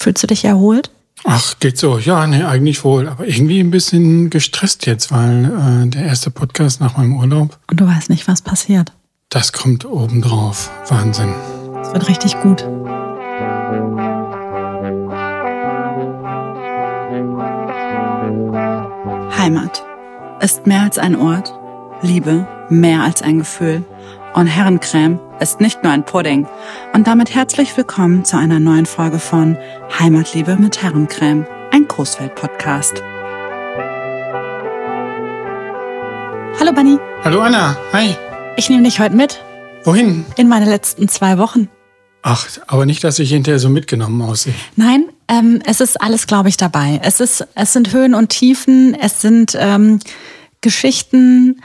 Fühlst du dich erholt? Ach, geht so. Ja, nee, eigentlich wohl. Aber irgendwie ein bisschen gestresst jetzt, weil äh, der erste Podcast nach meinem Urlaub. Und du weißt nicht, was passiert. Das kommt obendrauf. Wahnsinn. Es wird richtig gut. Heimat ist mehr als ein Ort, Liebe mehr als ein Gefühl und Herrencreme ist nicht nur ein Pudding. Und damit herzlich willkommen zu einer neuen Folge von Heimatliebe mit Herrencreme, ein Großfeld-Podcast. Hallo Bunny. Hallo Anna. Hi. Ich nehme dich heute mit. Wohin? In meine letzten zwei Wochen. Ach, aber nicht, dass ich hinterher so mitgenommen aussehe. Nein, ähm, es ist alles, glaube ich, dabei. Es, ist, es sind Höhen und Tiefen, es sind ähm, Geschichten,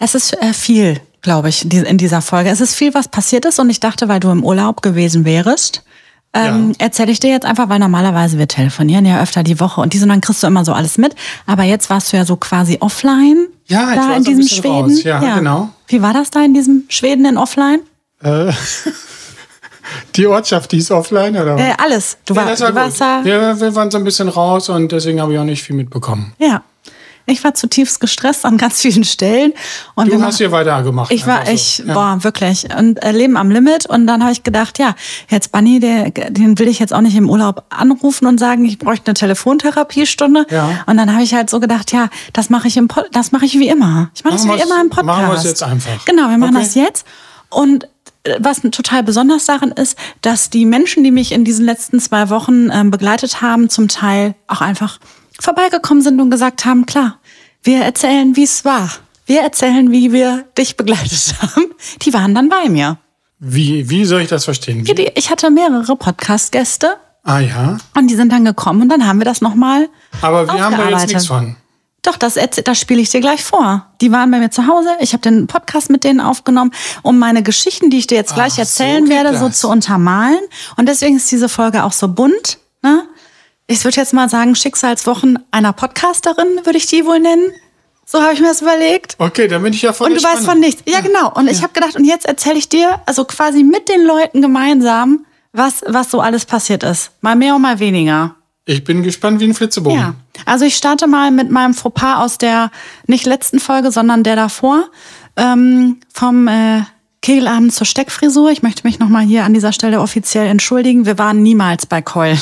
es ist äh, viel, glaube ich, in dieser Folge. Es ist viel, was passiert ist und ich dachte, weil du im Urlaub gewesen wärst, ähm, ja. erzähle ich dir jetzt einfach, weil normalerweise wir telefonieren ja öfter die Woche und diese, und dann kriegst du immer so alles mit. Aber jetzt warst du ja so quasi offline. Ja, ich da war in so diesem Schweden. Raus. Ja, ja, genau. Wie war das da in diesem Schweden in offline? Äh. Die Ortschaft, die ist offline, oder? Äh, alles. Du, war, war du warst da. Wir, wir waren so ein bisschen raus und deswegen habe ich auch nicht viel mitbekommen. Ja. Ich war zutiefst gestresst an ganz vielen Stellen. Und du hast hier weitergemacht. Ich war, ich, ja. boah, wirklich. Und äh, Leben am Limit. Und dann habe ich gedacht, ja, jetzt Bunny, der, den will ich jetzt auch nicht im Urlaub anrufen und sagen, ich bräuchte eine Telefontherapiestunde. Ja. Und dann habe ich halt so gedacht, ja, das mache ich im Pod das mache ich wie immer. Ich mache das wie immer im Podcast. Machen wir es jetzt einfach. Genau, wir machen okay. das jetzt. Und äh, was total besonders daran ist, dass die Menschen, die mich in diesen letzten zwei Wochen äh, begleitet haben, zum Teil auch einfach vorbeigekommen sind und gesagt haben, klar, wir erzählen, wie es war. Wir erzählen, wie wir dich begleitet haben. Die waren dann bei mir. Wie, wie soll ich das verstehen? Wie? Ich hatte mehrere Podcast-Gäste. Ah ja. Und die sind dann gekommen und dann haben wir das nochmal. Aber wir haben da jetzt nichts von. Doch, das, das spiele ich dir gleich vor. Die waren bei mir zu Hause. Ich habe den Podcast mit denen aufgenommen, um meine Geschichten, die ich dir jetzt gleich Ach, erzählen so werde, das. so zu untermalen. Und deswegen ist diese Folge auch so bunt. Ne? Ich würde jetzt mal sagen, Schicksalswochen einer Podcasterin, würde ich die wohl nennen. So habe ich mir das überlegt. Okay, dann bin ich ja voll Und du weißt von nichts. Ja, ja, genau. Und ja. ich habe gedacht, und jetzt erzähle ich dir, also quasi mit den Leuten gemeinsam, was, was so alles passiert ist. Mal mehr und mal weniger. Ich bin gespannt wie ein Flitzebogen. Ja. Also ich starte mal mit meinem Fauxpas aus der nicht letzten Folge, sondern der davor. Ähm, vom äh, Kegelabend zur Steckfrisur. Ich möchte mich nochmal hier an dieser Stelle offiziell entschuldigen. Wir waren niemals bei Keul.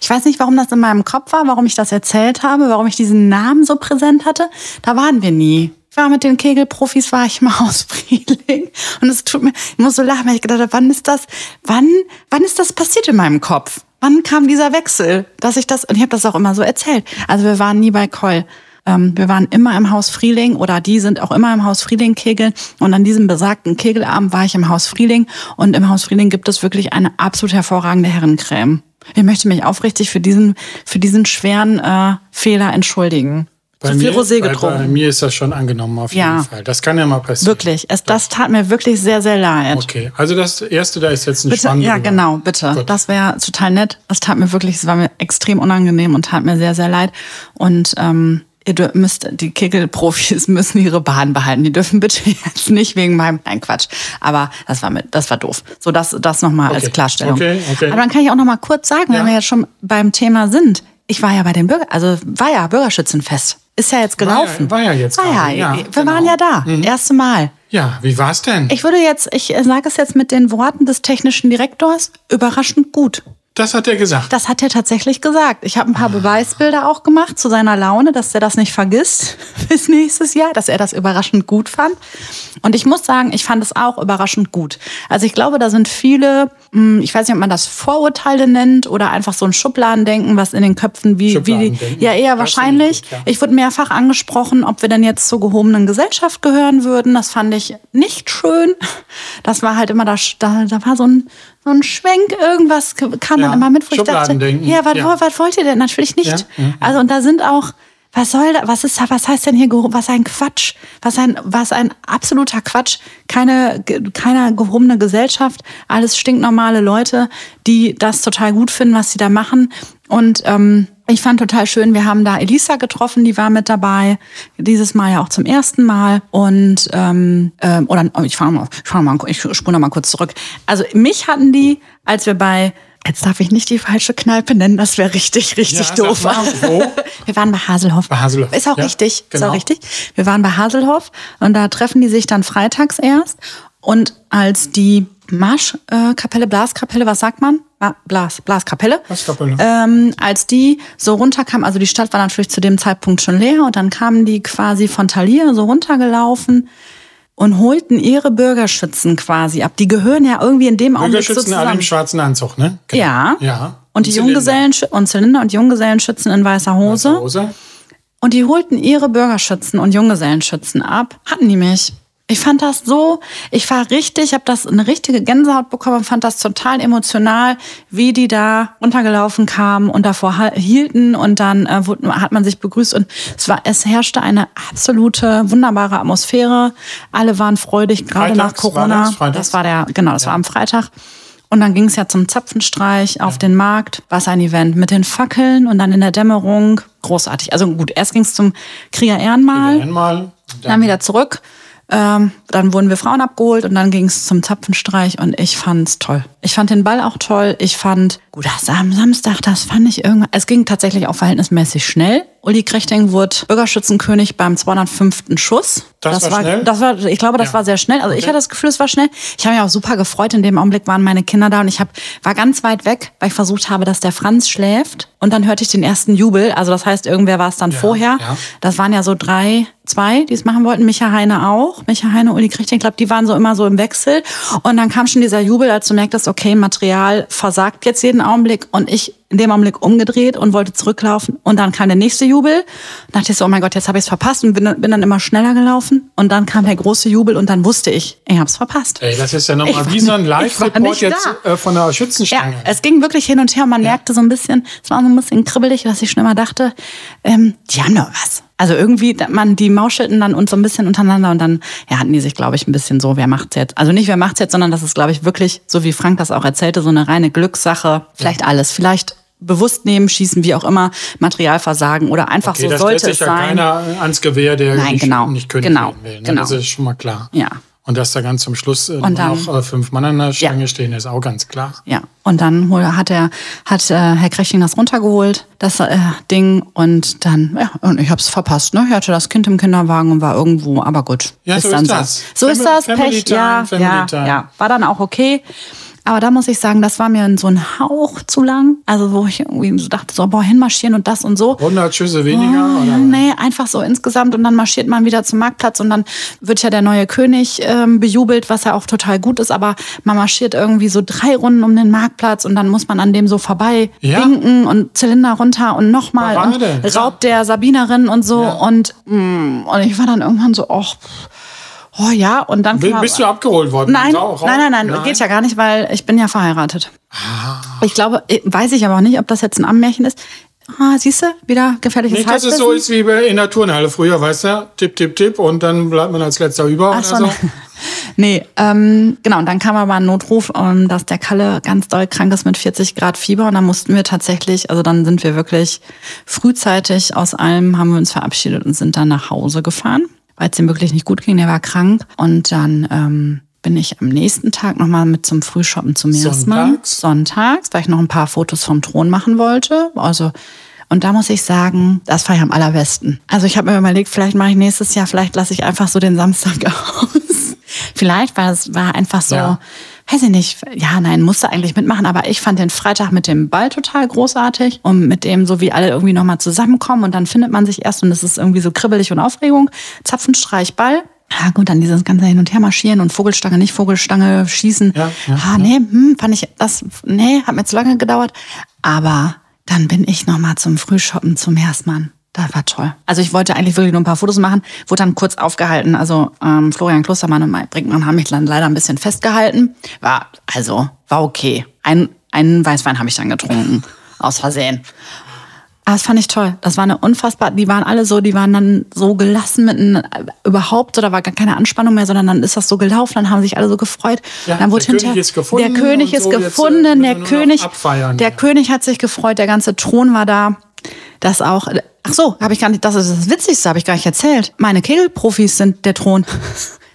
Ich weiß nicht, warum das in meinem Kopf war, warum ich das erzählt habe, warum ich diesen Namen so präsent hatte. Da waren wir nie. Ich war mit den Kegelprofis, war ich im Haus Frieling. Und es tut mir, ich muss so lachen, weil ich gedacht habe, wann ist das, wann, wann ist das passiert in meinem Kopf? Wann kam dieser Wechsel, dass ich das, und ich habe das auch immer so erzählt. Also wir waren nie bei Keul. Ähm, wir waren immer im Haus Frieling oder die sind auch immer im Haus Frieling kegeln. Und an diesem besagten Kegelabend war ich im Haus Frieling. Und im Haus Frieling gibt es wirklich eine absolut hervorragende Herrencreme. Ich möchte mich aufrichtig für diesen, für diesen schweren äh, Fehler entschuldigen. Bei Zu viel mir, Rosé getrunken. Bei, bei, mir ist das schon angenommen, auf jeden ja. Fall. Das kann ja mal passieren. Wirklich. Es, das tat mir wirklich sehr, sehr leid. Okay. Also das erste da ist jetzt ein bitte, spannender. Ja, genau, bitte. Gut. Das wäre total nett. Das tat mir wirklich, es war mir extrem unangenehm und tat mir sehr, sehr leid. Und ähm, ihr müsst, die Kegelprofis müssen ihre Bahn behalten. Die dürfen bitte jetzt nicht wegen meinem, nein Quatsch. Aber das war mit, das war doof. So, das, das nochmal okay. als Klarstellung. Okay, okay. Aber dann kann ich auch nochmal kurz sagen, ja. wenn wir jetzt schon beim Thema sind. Ich war ja bei den Bürger, also war ja Bürgerschützenfest. Ist ja jetzt gelaufen. War ja, war ja jetzt. War ja, ja, wir genau. waren ja da. Mhm. Erste Mal. Ja, wie war's denn? Ich würde jetzt, ich sage es jetzt mit den Worten des technischen Direktors, überraschend gut. Das hat er gesagt. Das hat er tatsächlich gesagt. Ich habe ein paar Beweisbilder auch gemacht zu seiner Laune, dass er das nicht vergisst bis nächstes Jahr, dass er das überraschend gut fand. Und ich muss sagen, ich fand es auch überraschend gut. Also ich glaube, da sind viele, hm, ich weiß nicht, ob man das Vorurteile nennt oder einfach so ein Schubladendenken, was in den Köpfen wie, wie ja eher wahrscheinlich. Gut, ja. Ich wurde mehrfach angesprochen, ob wir denn jetzt zur gehobenen Gesellschaft gehören würden. Das fand ich nicht schön. Das war halt immer da, da, da war so ein so ein Schwenk, irgendwas kam ja, dann immer mit, wo ich dachte, ja, was, ja. was wollt ihr denn? Natürlich nicht. Ja. Also und da sind auch, was soll da, was ist, was heißt denn hier, was ein Quatsch, was ein, was ein absoluter Quatsch, keine, keine gehobene Gesellschaft, alles stinknormale Leute, die das total gut finden, was sie da machen und ähm, ich fand total schön, wir haben da Elisa getroffen, die war mit dabei. Dieses Mal ja auch zum ersten Mal. Und ähm, äh, oder oh, ich fange mal, ich, fang mal, ich spule mal kurz zurück. Also mich hatten die, als wir bei Jetzt darf ich nicht die falsche Kneipe nennen, das wäre richtig, richtig Ja, doof. wo? Wir waren bei Haselhoff. Bei Haselhoff, Ist auch ja, richtig. Ist genau. auch richtig. Wir waren bei Haselhoff und da treffen die sich dann freitags erst. Und als die Marschkapelle, Blaskapelle, was sagt man? Ah, Blas, Blaskapelle. Blaskapelle. Ähm, als die so runterkamen, also die Stadt war natürlich zu dem Zeitpunkt schon leer und dann kamen die quasi von Thalia so runtergelaufen und holten ihre Bürgerschützen quasi ab. Die gehören ja irgendwie in dem Augenblick so Bürgerschützen alle zusammen. im schwarzen Anzug, ne? Genau. Ja. Ja. Und die Zylinder. Junggesellen und Zylinder und Junggesellenschützen in weißer Hose. Hose. Und die holten ihre Bürgerschützen und Junggesellenschützen ab. Hatten die mich. Ich fand das so, ich war richtig, habe das eine richtige Gänsehaut bekommen, fand das total emotional, wie die da runtergelaufen kamen und davor hielten und dann äh, hat man sich begrüßt und es war, es herrschte eine absolute wunderbare Atmosphäre. Alle waren freudig, gerade nach Freitags war Corona. das? Freitags? war der, genau, das war am Freitag. Und dann ging es ja zum Zapfenstreich auf den Markt. War ein Event mit den Fackeln und dann in der Dämmerung. Großartig. Also gut, erst ging es zum Krieger Ehrenmal, Einmal. dann wieder zurück. Ähm, dann wurden wir Frauen abgeholt und dann ging es zum Zapfenstreich und ich fand's toll. Ich fand den Ball auch toll. Ich fand, gut, das am Samstag, das fand ich irgendwann. Es ging tatsächlich auch verhältnismäßig schnell. Uli Krechting wurde Bürgerschützenkönig beim 205. Schuss. Das war schnell? Das war, ich glaube, das Ja. war sehr schnell. Also ich Okay. hatte das Gefühl, es war schnell. Ich habe mich auch super gefreut. In dem Augenblick waren meine Kinder da und ich hab, war ganz weit weg, weil ich versucht habe, dass der Franz schläft. Und dann hörte ich den ersten Jubel. Also das heißt, irgendwer war es dann Ja, vorher. ja. Das waren ja so drei, zwei, die es machen wollten. Micha Heine auch. Micha Heine, Uli Krichting, ich glaube, die waren so immer so im Wechsel. Und dann kam schon dieser Jubel, als du merktest, okay, Material versagt jetzt jeden Augenblick. Und ich in dem Augenblick umgedreht und wollte zurücklaufen. Und dann kam der nächste Jubel. Und dachte ich so, oh mein Gott, jetzt habe ich es verpasst und bin, dann- bin dann immer schneller gelaufen. Und dann kam der große Jubel und dann wusste ich, ich habe es verpasst. Ey, das ist ja nochmal wie so ein Live-Report jetzt da. äh, von der Ja, Schützenstange. es ging wirklich hin und her und man merkte so ein bisschen, es war so ein bisschen kribbelig, dass ich schon immer dachte, ähm, die haben doch was. Also irgendwie, man, die mauschelten dann uns so ein bisschen untereinander und dann ja, hatten die sich, glaube ich, ein bisschen so, wer macht's jetzt? Also nicht wer macht's jetzt, sondern das ist, glaube ich, wirklich, so wie Frank das auch erzählte, so eine reine Glückssache. Vielleicht alles. Vielleicht bewusst nehmen, schießen, wie auch immer, Materialversagen oder einfach okay, so das sollte stellt es sich ja sein. keiner ans Gewehr, der Nein, nicht, genau, nicht König genau, will. Ne? genau. Das ist schon mal klar. Ja. Und dass da ganz zum Schluss äh, dann- noch äh, fünf Mann an der Stange Ja. stehen, ist auch ganz klar. Ja, und dann hat er hat äh, Herr Krechting das runtergeholt, das äh, Ding und dann ja, und ich hab's verpasst, ne? Ich hatte das Kind im Kinderwagen und war irgendwo, aber gut. Ja, so dann ist das. So, so ist das Family Pech, Time, ja, Family ja, Time. ja, war dann auch okay. Aber da muss ich sagen, das war mir so ein Hauch zu lang. Also wo ich irgendwie so dachte, so boah, hinmarschieren und das und so. 100 Schüsse weniger? Oh, oder? nee, einfach so insgesamt und dann marschiert man wieder zum Marktplatz und dann wird ja der neue König ähm, bejubelt, was ja auch total gut ist, aber man marschiert irgendwie so drei Runden um den Marktplatz und dann muss man an dem so vorbei Ja. winken und Zylinder runter und nochmal ja. raubt der Sabinerin und so Ja. und, mm, und ich war dann irgendwann so, och, oh ja, und dann Bi- kam- Bist du abgeholt worden? Nein, Rau- nein, nein, nein, geht ja gar nicht, weil ich bin ja verheiratet. Ah. Ich glaube, weiß ich aber auch nicht, ob das jetzt ein Ammenmärchen ist. Ah, siehst du, wieder gefährliches Nicht, dass es so ist wie bei- in der Turnhalle früher, weißt du? Tipp, tipp, tipp und dann bleibt man als letzter über Ach oder so, so. ne. Nee, ähm, genau, und dann kam aber ein Notruf, ähm, dass der Kalle ganz doll krank ist mit 40 Grad Fieber und dann mussten wir tatsächlich, also dann sind wir wirklich frühzeitig aus allem, haben wir uns verabschiedet und sind dann nach Hause gefahren, weil es ihm wirklich nicht gut ging, der war krank und dann ähm, bin ich am nächsten Tag nochmal mit zum Frühshoppen zum Meeresmann. Sonntags? Sonntags, weil ich noch ein paar Fotos vom Thron machen wollte, also und da muss ich sagen, das fand ich am allerbesten. Also ich habe mir überlegt, vielleicht mache ich nächstes Jahr, vielleicht lasse ich einfach so den Samstag aus. vielleicht, weil es war einfach so, Ja. Weiß ich nicht, ja, nein, musste eigentlich mitmachen, aber ich fand den Freitag mit dem Ball total großartig und mit dem, so wie alle irgendwie nochmal zusammenkommen und dann findet man sich erst und es ist irgendwie so kribbelig und Aufregung. Zapfenstreich, Ball. Ja gut, dann dieses ganze Hin- und Her marschieren und Vogelstange, nicht Vogelstange, schießen. Ja, ja, ah, nee, hm, fand ich, das, nee, hat mir zu lange gedauert. Aber dann bin ich nochmal zum Frühshoppen zum Hersmann. Das war toll. Also ich wollte eigentlich wirklich nur ein paar Fotos machen, wurde dann kurz aufgehalten. Also ähm, Florian Klostermann und Mike Brinkmann haben mich dann leider ein bisschen festgehalten. War, also, war okay. Ein, einen Weißwein habe ich dann getrunken. Aus Versehen. Aber das fand ich toll. Das war eine unfassbar, die waren alle so, die waren dann so gelassen mitten überhaupt, so, da war gar keine Anspannung mehr, sondern dann ist das so gelaufen, dann haben sich alle so gefreut. Ja, dann wurde der hinterher, König ist gefunden der König ist so, äh, gefunden, der König, abfeiern. der König hat sich gefreut, der ganze Thron war da. Das auch, ach so, habe ich gar nicht, das ist das Witzigste, habe ich gar nicht erzählt. Meine Kegelprofis sind der Thron.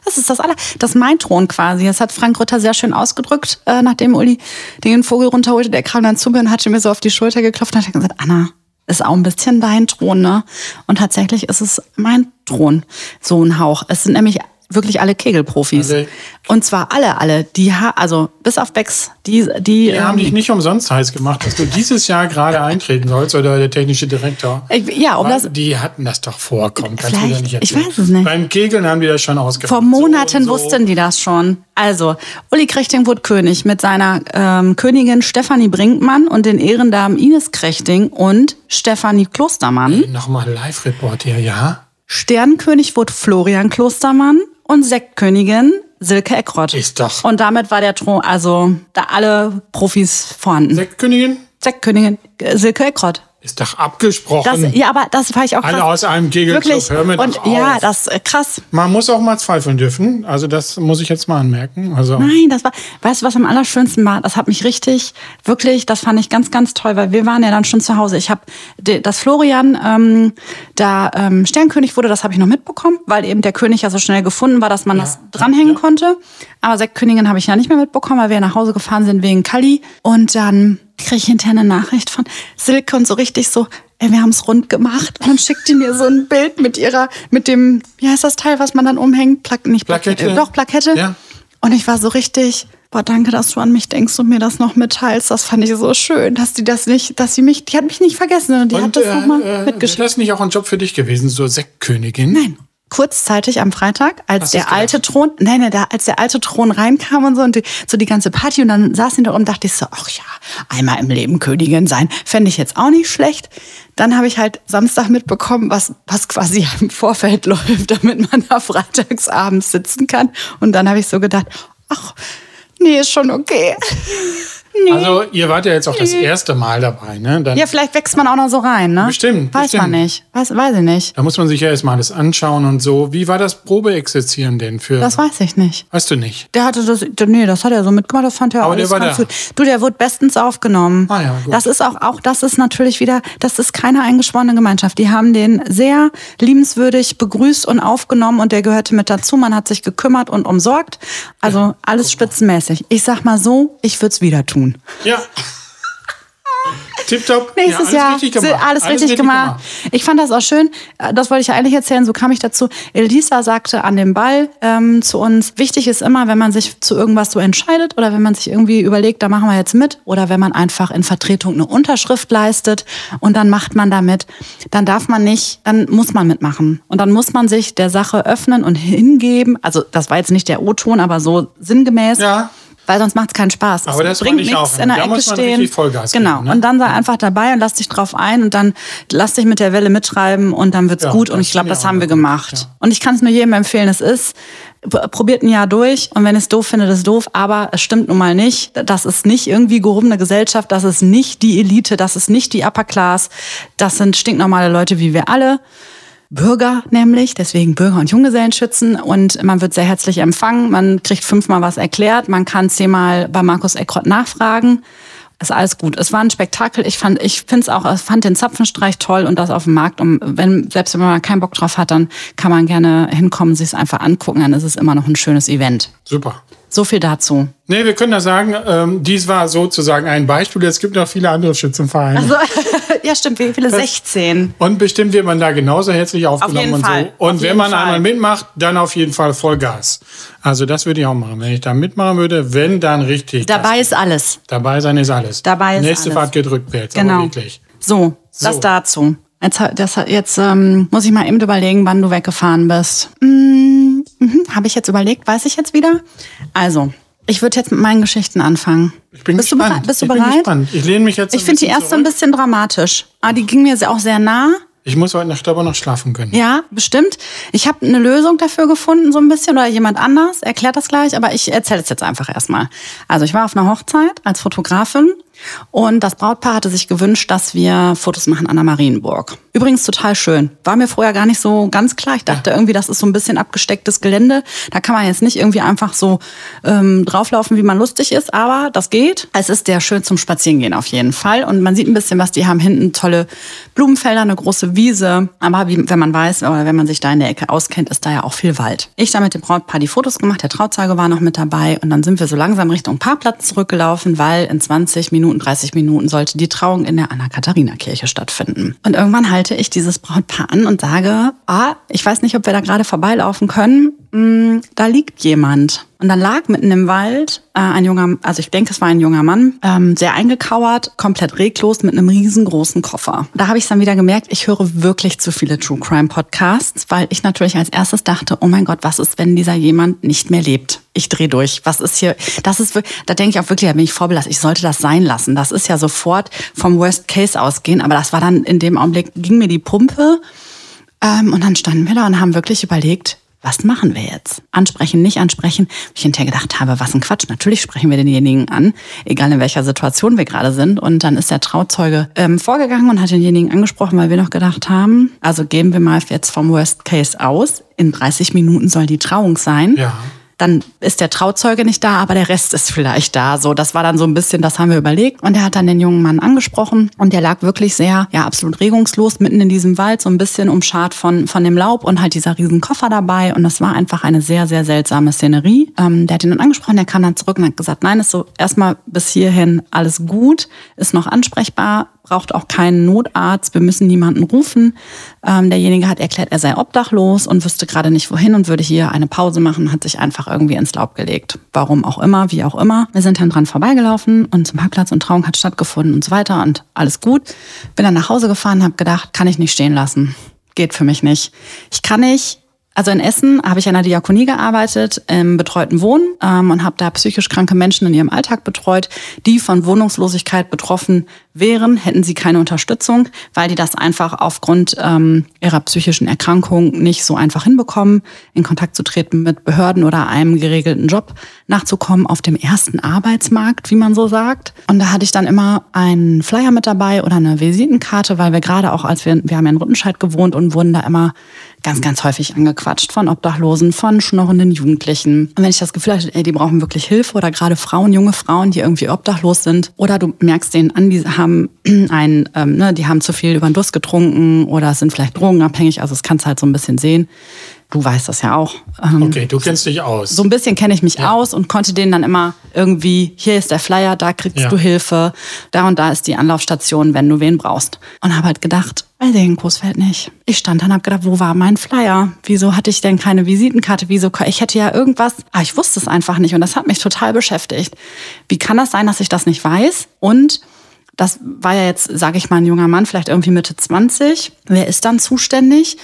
Das ist das aller, das ist mein Thron quasi. Das hat Frank Rütter sehr schön ausgedrückt, äh, nachdem Uli den Vogel runterholte. Der kam dann zu mir und hat mir so auf die Schulter geklopft und hat gesagt, Anna, ist auch ein bisschen dein Thron, ne? Und tatsächlich ist es mein Thron, so ein Hauch. Es sind nämlich wirklich alle Kegelprofis. Alle. Und zwar alle, alle. Die ha also bis auf Becks, die, die. Wir haben ähm, dich nicht umsonst heiß gemacht, dass du dieses Jahr gerade eintreten sollst oder der technische Direktor. ich, ja, um das. die hatten das doch vorkommen. Kannst du mir nicht ich erzählen. weiß es nicht. Beim Kegeln haben die das schon ausgemacht. Vor Monaten so, so. wussten die das schon. Also, Uli Krechting wurde König mit seiner ähm, Königin Stefanie Brinkmann und den Ehrendamen Ines Krechting und Stefanie Klostermann. Nochmal Live-Report hier, ja? Sternkönig wurde Florian Klostermann und Sektkönigin Silke Eckrott. Ist doch. Und damit war der Thron, also da alle Profis vorhanden. Sektkönigin? Sektkönigin äh, Silke Eckrott. Ist doch abgesprochen. Das, ja, aber das war ich auch krass. Alle aus einem Kegelclub, Wirklich. hör mir doch Und auf. ja, das äh, krass. Man muss auch mal zweifeln dürfen. Also das muss ich jetzt mal anmerken. Also Nein, das war, weißt du, was am allerschönsten war? Das hat mich richtig, wirklich, das fand ich ganz, ganz toll, weil wir waren ja dann schon zu Hause. Ich habe, dass Florian ähm, da ähm, Sternkönig wurde, das habe ich noch mitbekommen, weil eben der König ja so schnell gefunden war, dass man das dranhängen konnte. Aber Sektkönigin habe ich ja nicht mehr mitbekommen, weil wir nach Hause gefahren sind wegen Kali. Und dann kriege ich hinterher eine Nachricht von Silke und so richtig so, ey, wir haben es rund gemacht. Und dann schickt die mir so ein Bild mit ihrer, mit dem, wie heißt das Teil, was man dann umhängt? Plak nicht Plakette. Plakette. Doch, Plakette. Ja. Und ich war so richtig, boah, danke, dass du an mich denkst und mir das noch mitteilst. Das fand ich so schön, dass die das nicht, dass sie mich, die hat mich nicht vergessen, sondern die hat das nochmal äh, wäre mitgeschickt. das nicht auch ein Job für dich gewesen, so Sektkönigin? Nein. Kurzzeitig am Freitag, als Hast der alte Thron, nein, nein, da, als der alte Thron reinkam und so und die, so die ganze Party und dann saß ihn da rum, dachte ich so, ach ja, einmal im Leben Königin sein, fände ich jetzt auch nicht schlecht. Dann habe ich halt Samstag mitbekommen, was, was quasi im Vorfeld läuft, damit man da freitags abends sitzen kann. Und dann habe ich so gedacht, ach, nee, ist schon okay. Nee. Also ihr wart ja jetzt auch das erste Mal dabei, ne? Dann, ja, vielleicht wächst man auch noch so rein, ne? Bestimmt, Weiß bestimmt. man nicht. Weiß, weiß ich nicht. da muss man sich ja erstmal alles anschauen und so. Wie war das Probeexerzieren denn für? Das weiß ich nicht. weißt du nicht? Der hatte das, nee, das hat er so mitgemacht, das fand er Aber alles der war ganz da. gut. Du, der wurde bestens aufgenommen. Ah ja, gut. Das ist auch, auch, das ist natürlich wieder, das ist keine eingeschworene Gemeinschaft. Die haben den sehr liebenswürdig begrüßt und aufgenommen und der gehörte mit dazu. Man hat sich gekümmert und umsorgt. Also alles spitzenmäßig. Ich sag mal so, ich würde es wieder tun. Ja. Tipptopp. Nächstes ja, Jahr alles richtig gemacht. alles richtig gemacht. Ich fand das auch schön. Äh, Das wollte ich ja eigentlich erzählen. So kam ich dazu. Elisa sagte an dem Ball ähm, zu uns: Wichtig ist immer, wenn man sich zu irgendwas so entscheidet oder wenn man sich irgendwie überlegt, da machen wir jetzt mit oder wenn man einfach in Vertretung eine Unterschrift leistet und dann macht man damit, dann darf man nicht, dann muss man mitmachen und dann muss man sich der Sache öffnen und hingeben. Also das war jetzt nicht der O-Ton, aber so sinngemäß. Ja. Weil sonst macht es keinen Spaß. Aber das bringt nichts auch. in der Da Ecke muss man stehen. Vollgas genau. geben, ne? Und dann sei einfach dabei und lass dich drauf ein und dann lass dich mit der Welle mitschreiben und dann wird's Ja, gut. Und ich glaube, das haben wir gemacht. ja. Und ich kann es nur jedem empfehlen. Es ist, probiert ein Jahr durch und wenn es doof findet, ist doof. Aber es stimmt nun mal nicht. Das ist nicht irgendwie gehobene Gesellschaft. Das ist nicht die Elite. Das ist nicht die Upper Class. Das sind stinknormale Leute wie wir alle. Bürger nämlich, deswegen Bürger- und Junggesellenschützen und man wird sehr herzlich empfangen, man kriegt fünfmal was erklärt, man kann zehnmal bei Markus Eckrott nachfragen. Ist alles gut. Es war ein Spektakel. Ich fand, ich finde es auch, ich fand den Zapfenstreich toll und das auf dem Markt. Und wenn, selbst wenn man keinen Bock drauf hat, dann kann man gerne hinkommen, sich es einfach angucken. Dann ist es immer noch ein schönes Event. Super. So viel dazu. Nee, wir können da sagen, ähm, dies war sozusagen ein Beispiel. Es gibt noch viele andere Schützenvereine. Ja, stimmt. Wie viele? 16. Und bestimmt wird man da genauso herzlich aufgenommen jeden und Fall. so. Und Auf wenn man Fall. einmal mitmacht, dann auf jeden Fall Vollgas. Also das würde ich auch machen. Wenn ich da mitmachen würde, wenn dann richtig. Dabei das- ist alles. dabei sein ist alles. Dabei ist Nächste alles. Fahrt geht rückwärts. Genau. So, das So. dazu. Jetzt, das, jetzt ähm, muss ich mal eben überlegen, wann du weggefahren bist. Mm, mhm, Habe ich jetzt überlegt, weiß ich jetzt wieder? Also, ich würde jetzt mit meinen Geschichten anfangen. Ich bin bist gespannt. Du bereit? Bist du ich bin bereit? gespannt. Ich lehne mich jetzt Ich ein finde die erste ein zurück. bisschen dramatisch. Aber die ging mir auch sehr nah. Ich muss heute Nacht aber noch schlafen können. Ja, bestimmt. Ich habe eine Lösung dafür gefunden, so ein bisschen, oder jemand anders erklärt das gleich, aber ich erzähle es jetzt einfach erstmal. Also ich war auf einer Hochzeit als Fotografin Und das Brautpaar hatte sich gewünscht, dass wir Fotos machen an der Marienburg. Übrigens total schön. War mir vorher gar nicht so ganz klar. Ich dachte ja. irgendwie, das ist so ein bisschen abgestecktes Gelände. Da kann man jetzt nicht irgendwie einfach so ähm, drauflaufen, wie man lustig ist, aber das geht. Es ist sehr schön zum Spazierengehen auf jeden Fall. Und man sieht ein bisschen was. Die haben hinten tolle Blumenfelder, eine große Wiese. Aber wie, wenn man weiß oder wenn man sich da in der Ecke auskennt, ist da ja auch viel Wald. Ich da mit dem Brautpaar die Fotos gemacht. Der Trauzeuge war noch mit dabei. Und dann sind wir so langsam Richtung Parkplatz zurückgelaufen, weil in 20 Minuten, 30 Minuten sollte die Trauung in der Anna-Katharina-Kirche stattfinden. Und irgendwann halte ich dieses Brautpaar an und sage, ah, ich weiß nicht, ob wir da gerade vorbeilaufen können. Mm, da liegt jemand. Und dann lag mitten im Wald äh, ein junger, also ich denke, es war ein junger Mann, ähm, sehr eingekauert, komplett reglos mit einem riesengroßen Koffer. Da habe ich dann wieder gemerkt, ich höre wirklich zu viele True Crime Podcasts, weil ich natürlich als erstes dachte, oh mein Gott, was ist, wenn dieser jemand nicht mehr lebt? Ich drehe durch. Was ist hier? Das ist, da denke ich auch wirklich, da bin ich vorbelastet. Ich sollte das sein lassen. Das ist ja sofort vom Worst Case ausgehen. Aber das war dann in dem Augenblick ging mir die Pumpe. Ähm, und dann standen wir da und haben wirklich überlegt, was machen wir jetzt? Ansprechen, nicht ansprechen. Ich hinterher gedacht habe, was ein Quatsch. Natürlich sprechen wir denjenigen an, egal in welcher Situation wir gerade sind. Und dann ist der Trauzeuge ähm, vorgegangen und hat denjenigen angesprochen, weil wir noch gedacht haben, also geben wir mal jetzt vom Worst Case aus. In 30 Minuten soll die Trauung sein. Ja dann ist der Trauzeuge nicht da, aber der Rest ist vielleicht da. So, das war dann so ein bisschen, das haben wir überlegt. Und er hat dann den jungen Mann angesprochen und der lag wirklich sehr, ja, absolut regungslos mitten in diesem Wald, so ein bisschen umschart von, von dem Laub und halt dieser riesen Koffer dabei. Und das war einfach eine sehr, sehr seltsame Szenerie. Ähm, der hat ihn dann angesprochen, der kam dann zurück und hat gesagt, nein, ist so erstmal bis hierhin alles gut, ist noch ansprechbar, braucht auch keinen Notarzt, wir müssen niemanden rufen. Ähm, derjenige hat erklärt, er sei obdachlos und wüsste gerade nicht wohin und würde hier eine Pause machen, hat sich einfach irgendwie ins Laub gelegt. Warum auch immer, wie auch immer. Wir sind dann dran vorbeigelaufen und zum Parkplatz und Trauung hat stattgefunden und so weiter und alles gut. Bin dann nach Hause gefahren, habe gedacht, kann ich nicht stehen lassen. Geht für mich nicht. Ich kann nicht also in Essen habe ich an der Diakonie gearbeitet, im betreuten Wohnen ähm, und habe da psychisch kranke Menschen in ihrem Alltag betreut, die von Wohnungslosigkeit betroffen wären, hätten sie keine Unterstützung, weil die das einfach aufgrund ähm, ihrer psychischen Erkrankung nicht so einfach hinbekommen, in Kontakt zu treten mit Behörden oder einem geregelten Job nachzukommen auf dem ersten Arbeitsmarkt, wie man so sagt. Und da hatte ich dann immer einen Flyer mit dabei oder eine Visitenkarte, weil wir gerade auch, als wir, wir haben ja in Rüttenscheid gewohnt und wurden da immer ganz, ganz häufig angequatscht von Obdachlosen, von schnorrenden Jugendlichen. Und wenn ich das Gefühl hatte, ey, die brauchen wirklich Hilfe oder gerade Frauen, junge Frauen, die irgendwie obdachlos sind oder du merkst denen an, die haben einen, ähm, ne, die haben zu viel über den Durst getrunken oder sind vielleicht drogenabhängig, also das kannst du halt so ein bisschen sehen. Du weißt das ja auch. Ähm, okay, du kennst dich aus. So ein bisschen kenne ich mich ja. aus und konnte denen dann immer irgendwie, hier ist der Flyer, da kriegst ja. du Hilfe, da und da ist die Anlaufstation, wenn du wen brauchst. Und habe halt gedacht, ich in Großfeld nicht. Ich stand dann habe gedacht, wo war mein Flyer? Wieso hatte ich denn keine Visitenkarte? Wieso? Ich hätte ja irgendwas. Ah, ich wusste es einfach nicht und das hat mich total beschäftigt. Wie kann das sein, dass ich das nicht weiß? Und das war ja jetzt, sage ich mal, ein junger Mann, vielleicht irgendwie Mitte 20. Wer ist dann zuständig?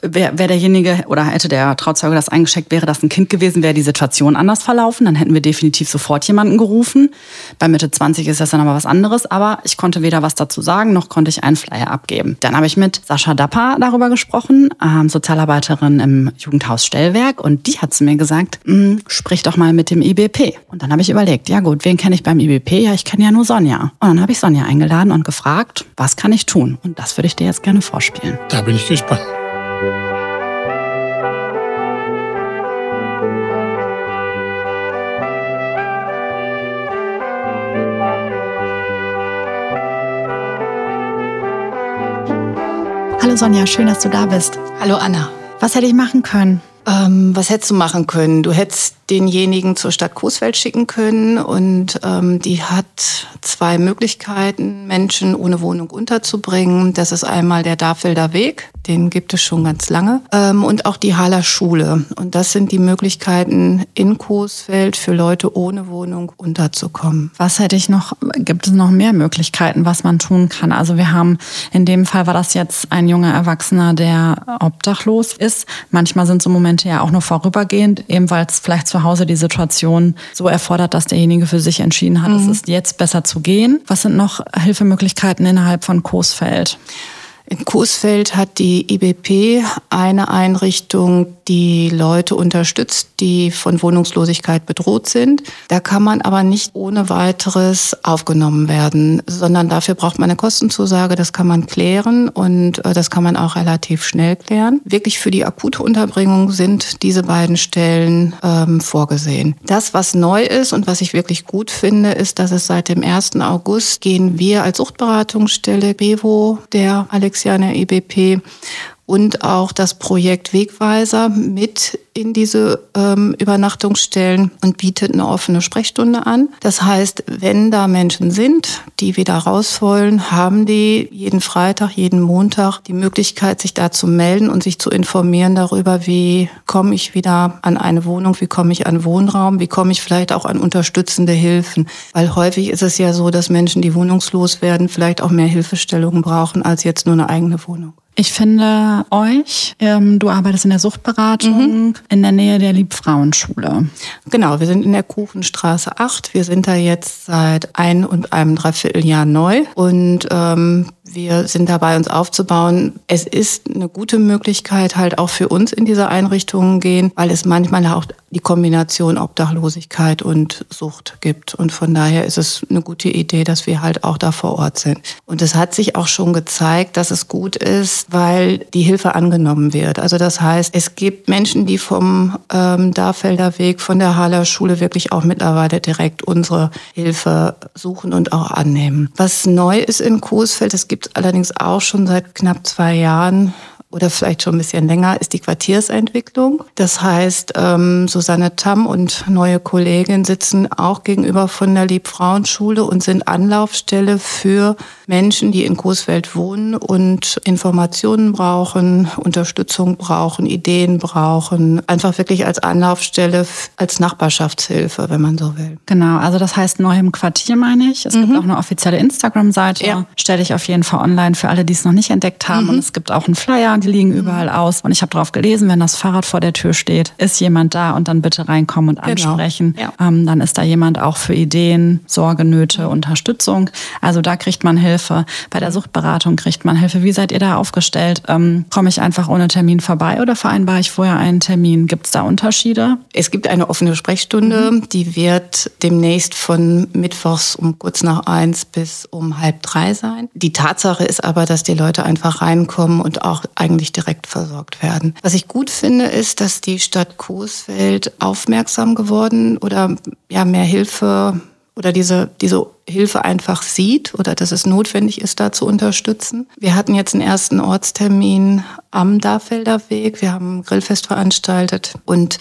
Wer, wer derjenige oder hätte der Trauzeuge das eingeschickt, wäre das ein Kind gewesen, wäre die Situation anders verlaufen, dann hätten wir definitiv sofort jemanden gerufen. Bei Mitte 20 ist das dann aber was anderes, aber ich konnte weder was dazu sagen, noch konnte ich einen Flyer abgeben. Dann habe ich mit Sascha Dapper darüber gesprochen, ähm, Sozialarbeiterin im Jugendhaus Stellwerk und die hat zu mir gesagt, hm, sprich doch mal mit dem IBP. Und dann habe ich überlegt, ja gut, wen kenne ich beim IBP? Ja, ich kenne ja nur Sonja. Und dann habe ich Sonja Sonja eingeladen und gefragt, was kann ich tun? Und das würde ich dir jetzt gerne vorspielen. Da bin ich gespannt. Hallo Sonja, schön, dass du da bist. Hallo Anna. Was hätte ich machen können? Ähm, was hättest du machen können? Du hättest denjenigen zur Stadt Coesfeld schicken können und ähm, die hat zwei Möglichkeiten, Menschen ohne Wohnung unterzubringen. Das ist einmal der Darfelder Weg, den gibt es schon ganz lange, ähm, und auch die Haller Schule. Und das sind die Möglichkeiten in Coesfeld für Leute ohne Wohnung unterzukommen. Was hätte ich noch, gibt es noch mehr Möglichkeiten, was man tun kann? Also wir haben, in dem Fall war das jetzt ein junger Erwachsener, der obdachlos ist. Manchmal sind so Momente ja auch nur vorübergehend, eben weil es vielleicht zu Hause die Situation so erfordert, dass derjenige für sich entschieden hat, mhm. es ist jetzt besser zu gehen. Was sind noch Hilfemöglichkeiten innerhalb von Coesfeld? In Coesfeld hat die IBP eine Einrichtung, die Leute unterstützt, die von Wohnungslosigkeit bedroht sind. Da kann man aber nicht ohne weiteres aufgenommen werden, sondern dafür braucht man eine Kostenzusage. Das kann man klären und äh, das kann man auch relativ schnell klären. Wirklich für die akute Unterbringung sind diese beiden Stellen ähm, vorgesehen. Das, was neu ist und was ich wirklich gut finde, ist, dass es seit dem 1. August gehen wir als Suchtberatungsstelle BEWO der Alexianer EBP und auch das Projekt Wegweiser mit in diese ähm, Übernachtungsstellen und bietet eine offene Sprechstunde an. Das heißt, wenn da Menschen sind, die wieder raus wollen, haben die jeden Freitag, jeden Montag die Möglichkeit, sich da zu melden und sich zu informieren darüber, wie komme ich wieder an eine Wohnung, wie komme ich an Wohnraum, wie komme ich vielleicht auch an unterstützende Hilfen. Weil häufig ist es ja so, dass Menschen, die wohnungslos werden, vielleicht auch mehr Hilfestellungen brauchen als jetzt nur eine eigene Wohnung. Ich finde euch, ähm, du arbeitest in der Suchtberatung mhm. In der Nähe der Liebfrauenschule. Genau, wir sind in der Kuchenstraße 8. Wir sind da jetzt seit ein und einem Dreivierteljahr neu und ähm, wir sind dabei, uns aufzubauen. Es ist eine gute Möglichkeit, halt auch für uns in diese Einrichtungen gehen, weil es manchmal auch die Kombination Obdachlosigkeit und Sucht gibt. Und von daher ist es eine gute Idee, dass wir halt auch da vor Ort sind. Und es hat sich auch schon gezeigt, dass es gut ist, weil die Hilfe angenommen wird. Also das heißt, es gibt Menschen, die vom ähm, Darfelder Weg, von der Haller Schule wirklich auch mittlerweile direkt unsere Hilfe suchen und auch annehmen. Was neu ist in Coesfeld, es gibt allerdings auch schon seit knapp zwei Jahren oder vielleicht schon ein bisschen länger, ist die Quartiersentwicklung. Das heißt, ähm, Susanne Tamm und neue Kollegin sitzen auch gegenüber von der Liebfrauenschule und sind Anlaufstelle für Menschen, die in Coesfeld wohnen und Informationen brauchen, Unterstützung brauchen, Ideen brauchen. Einfach wirklich als Anlaufstelle, als Nachbarschaftshilfe, wenn man so will. Genau, also das heißt neu im Quartier, meine ich. Es mhm. gibt auch eine offizielle Instagram-Seite. Ja. Stelle ich auf jeden Fall online für alle, die es noch nicht entdeckt haben. Mhm. Und es gibt auch einen Flyer die liegen mhm. überall aus. Und ich habe darauf gelesen, wenn das Fahrrad vor der Tür steht, ist jemand da und dann bitte reinkommen und genau. ansprechen. Genau. Ja. Ähm, dann ist da jemand auch für Ideen, Sorge, Nöte, Unterstützung. Also da kriegt man Hilfe. Bei der Suchtberatung kriegt man Hilfe. Wie seid ihr da aufgestellt? Ähm, Komme ich einfach ohne Termin vorbei oder vereinbare ich vorher einen Termin? Gibt es da Unterschiede? Es gibt eine offene Sprechstunde, mhm. die wird demnächst von Mittwochs um kurz nach eins bis um halb drei sein. Die Tatsache ist aber, dass die Leute einfach reinkommen und auch eigentlich eigentlich direkt versorgt werden. Was ich gut finde, ist, dass die Stadt Coesfeld aufmerksam geworden oder ja mehr Hilfe oder diese, diese Hilfe einfach sieht oder dass es notwendig ist, da zu unterstützen. Wir hatten jetzt einen ersten Ortstermin am Darfelder Weg. Wir haben ein Grillfest veranstaltet und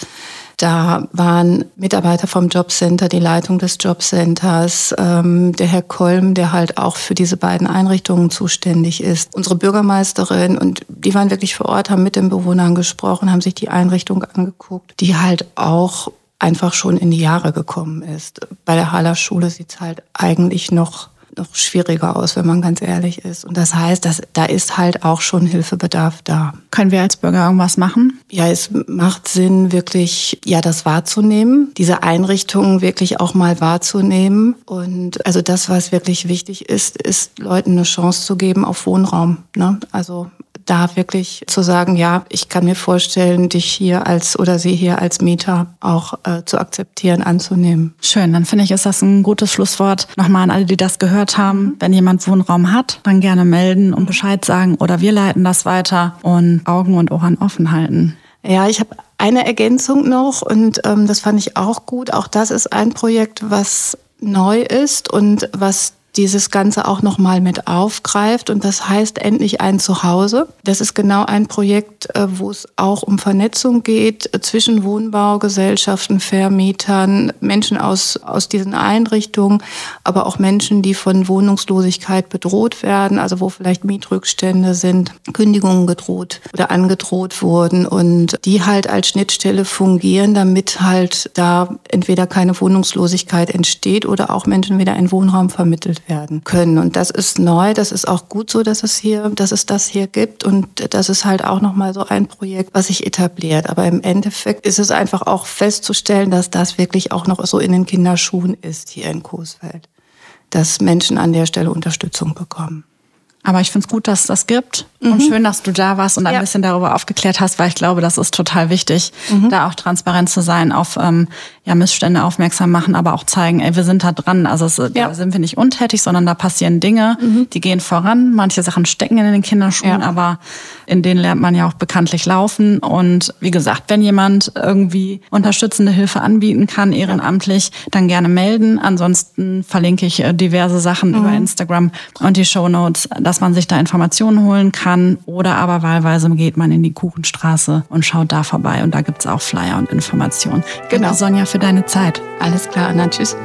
da waren Mitarbeiter vom Jobcenter, die Leitung des Jobcenters, ähm, der Herr Kolm, der halt auch für diese beiden Einrichtungen zuständig ist, unsere Bürgermeisterin und die waren wirklich vor Ort, haben mit den Bewohnern gesprochen, haben sich die Einrichtung angeguckt, die halt auch einfach schon in die Jahre gekommen ist. Bei der Haller Schule sieht es halt eigentlich noch noch schwieriger aus, wenn man ganz ehrlich ist. Und das heißt, dass, da ist halt auch schon Hilfebedarf da. Können wir als Bürger irgendwas machen? Ja, es macht Sinn, wirklich, ja, das wahrzunehmen, diese Einrichtungen wirklich auch mal wahrzunehmen. Und also das, was wirklich wichtig ist, ist Leuten eine Chance zu geben auf Wohnraum. Ne? Also da wirklich zu sagen, ja, ich kann mir vorstellen, dich hier als oder sie hier als Mieter auch äh, zu akzeptieren, anzunehmen. Schön, dann finde ich, ist das ein gutes Schlusswort. Nochmal an alle, die das gehört haben. Wenn jemand Wohnraum hat, dann gerne melden und Bescheid sagen oder wir leiten das weiter und Augen und Ohren offen halten. Ja, ich habe eine Ergänzung noch und ähm, das fand ich auch gut. Auch das ist ein Projekt, was neu ist und was dieses Ganze auch nochmal mit aufgreift. Und das heißt endlich ein Zuhause. Das ist genau ein Projekt, äh, wo es auch um Vernetzung geht zwischen Wohnbaugesellschaften, Vermietern, Menschen aus, aus diesen Einrichtungen, aber auch Menschen, die von Wohnungslosigkeit bedroht werden, also wo vielleicht Mietrückstände sind, Kündigungen gedroht oder angedroht wurden und die halt als Schnittstelle fungieren, damit halt da entweder keine Wohnungslosigkeit entsteht oder auch Menschen wieder in Wohnraum vermittelt werden können. Und das ist neu, das ist auch gut so, dass es hier, dass es das hier gibt und das ist halt auch nochmal so ein Projekt, was sich etabliert. Aber im Endeffekt ist es einfach auch festzustellen, dass das wirklich auch noch so in den Kinderschuhen ist hier in Coesfeld, dass Menschen an der Stelle Unterstützung bekommen. Aber ich finde es gut, dass es das gibt Und schön, dass du da warst und ein Ja. bisschen darüber aufgeklärt hast, weil ich glaube, das ist total wichtig, Mhm. da auch transparent zu sein, auf ähm, ja, Missstände aufmerksam machen, aber auch zeigen, ey, wir sind da dran. Also es, Ja. da sind wir nicht untätig, sondern da passieren Dinge, die gehen voran. Manche Sachen stecken in den Kinderschuhen, Ja. aber in denen lernt man ja auch bekanntlich laufen. Und wie gesagt, wenn jemand irgendwie unterstützende Hilfe anbieten kann, ehrenamtlich, dann gerne melden. Ansonsten verlinke ich äh, diverse Sachen über Instagram und die Shownotes, dass man sich da Informationen holen kann. Oder aber wahlweise geht man in die Kuchenstraße und schaut da vorbei. Und da gibt's auch Flyer und Informationen. Genau. Danke, Sonja, für deine Zeit. Alles klar, Anna, tschüss.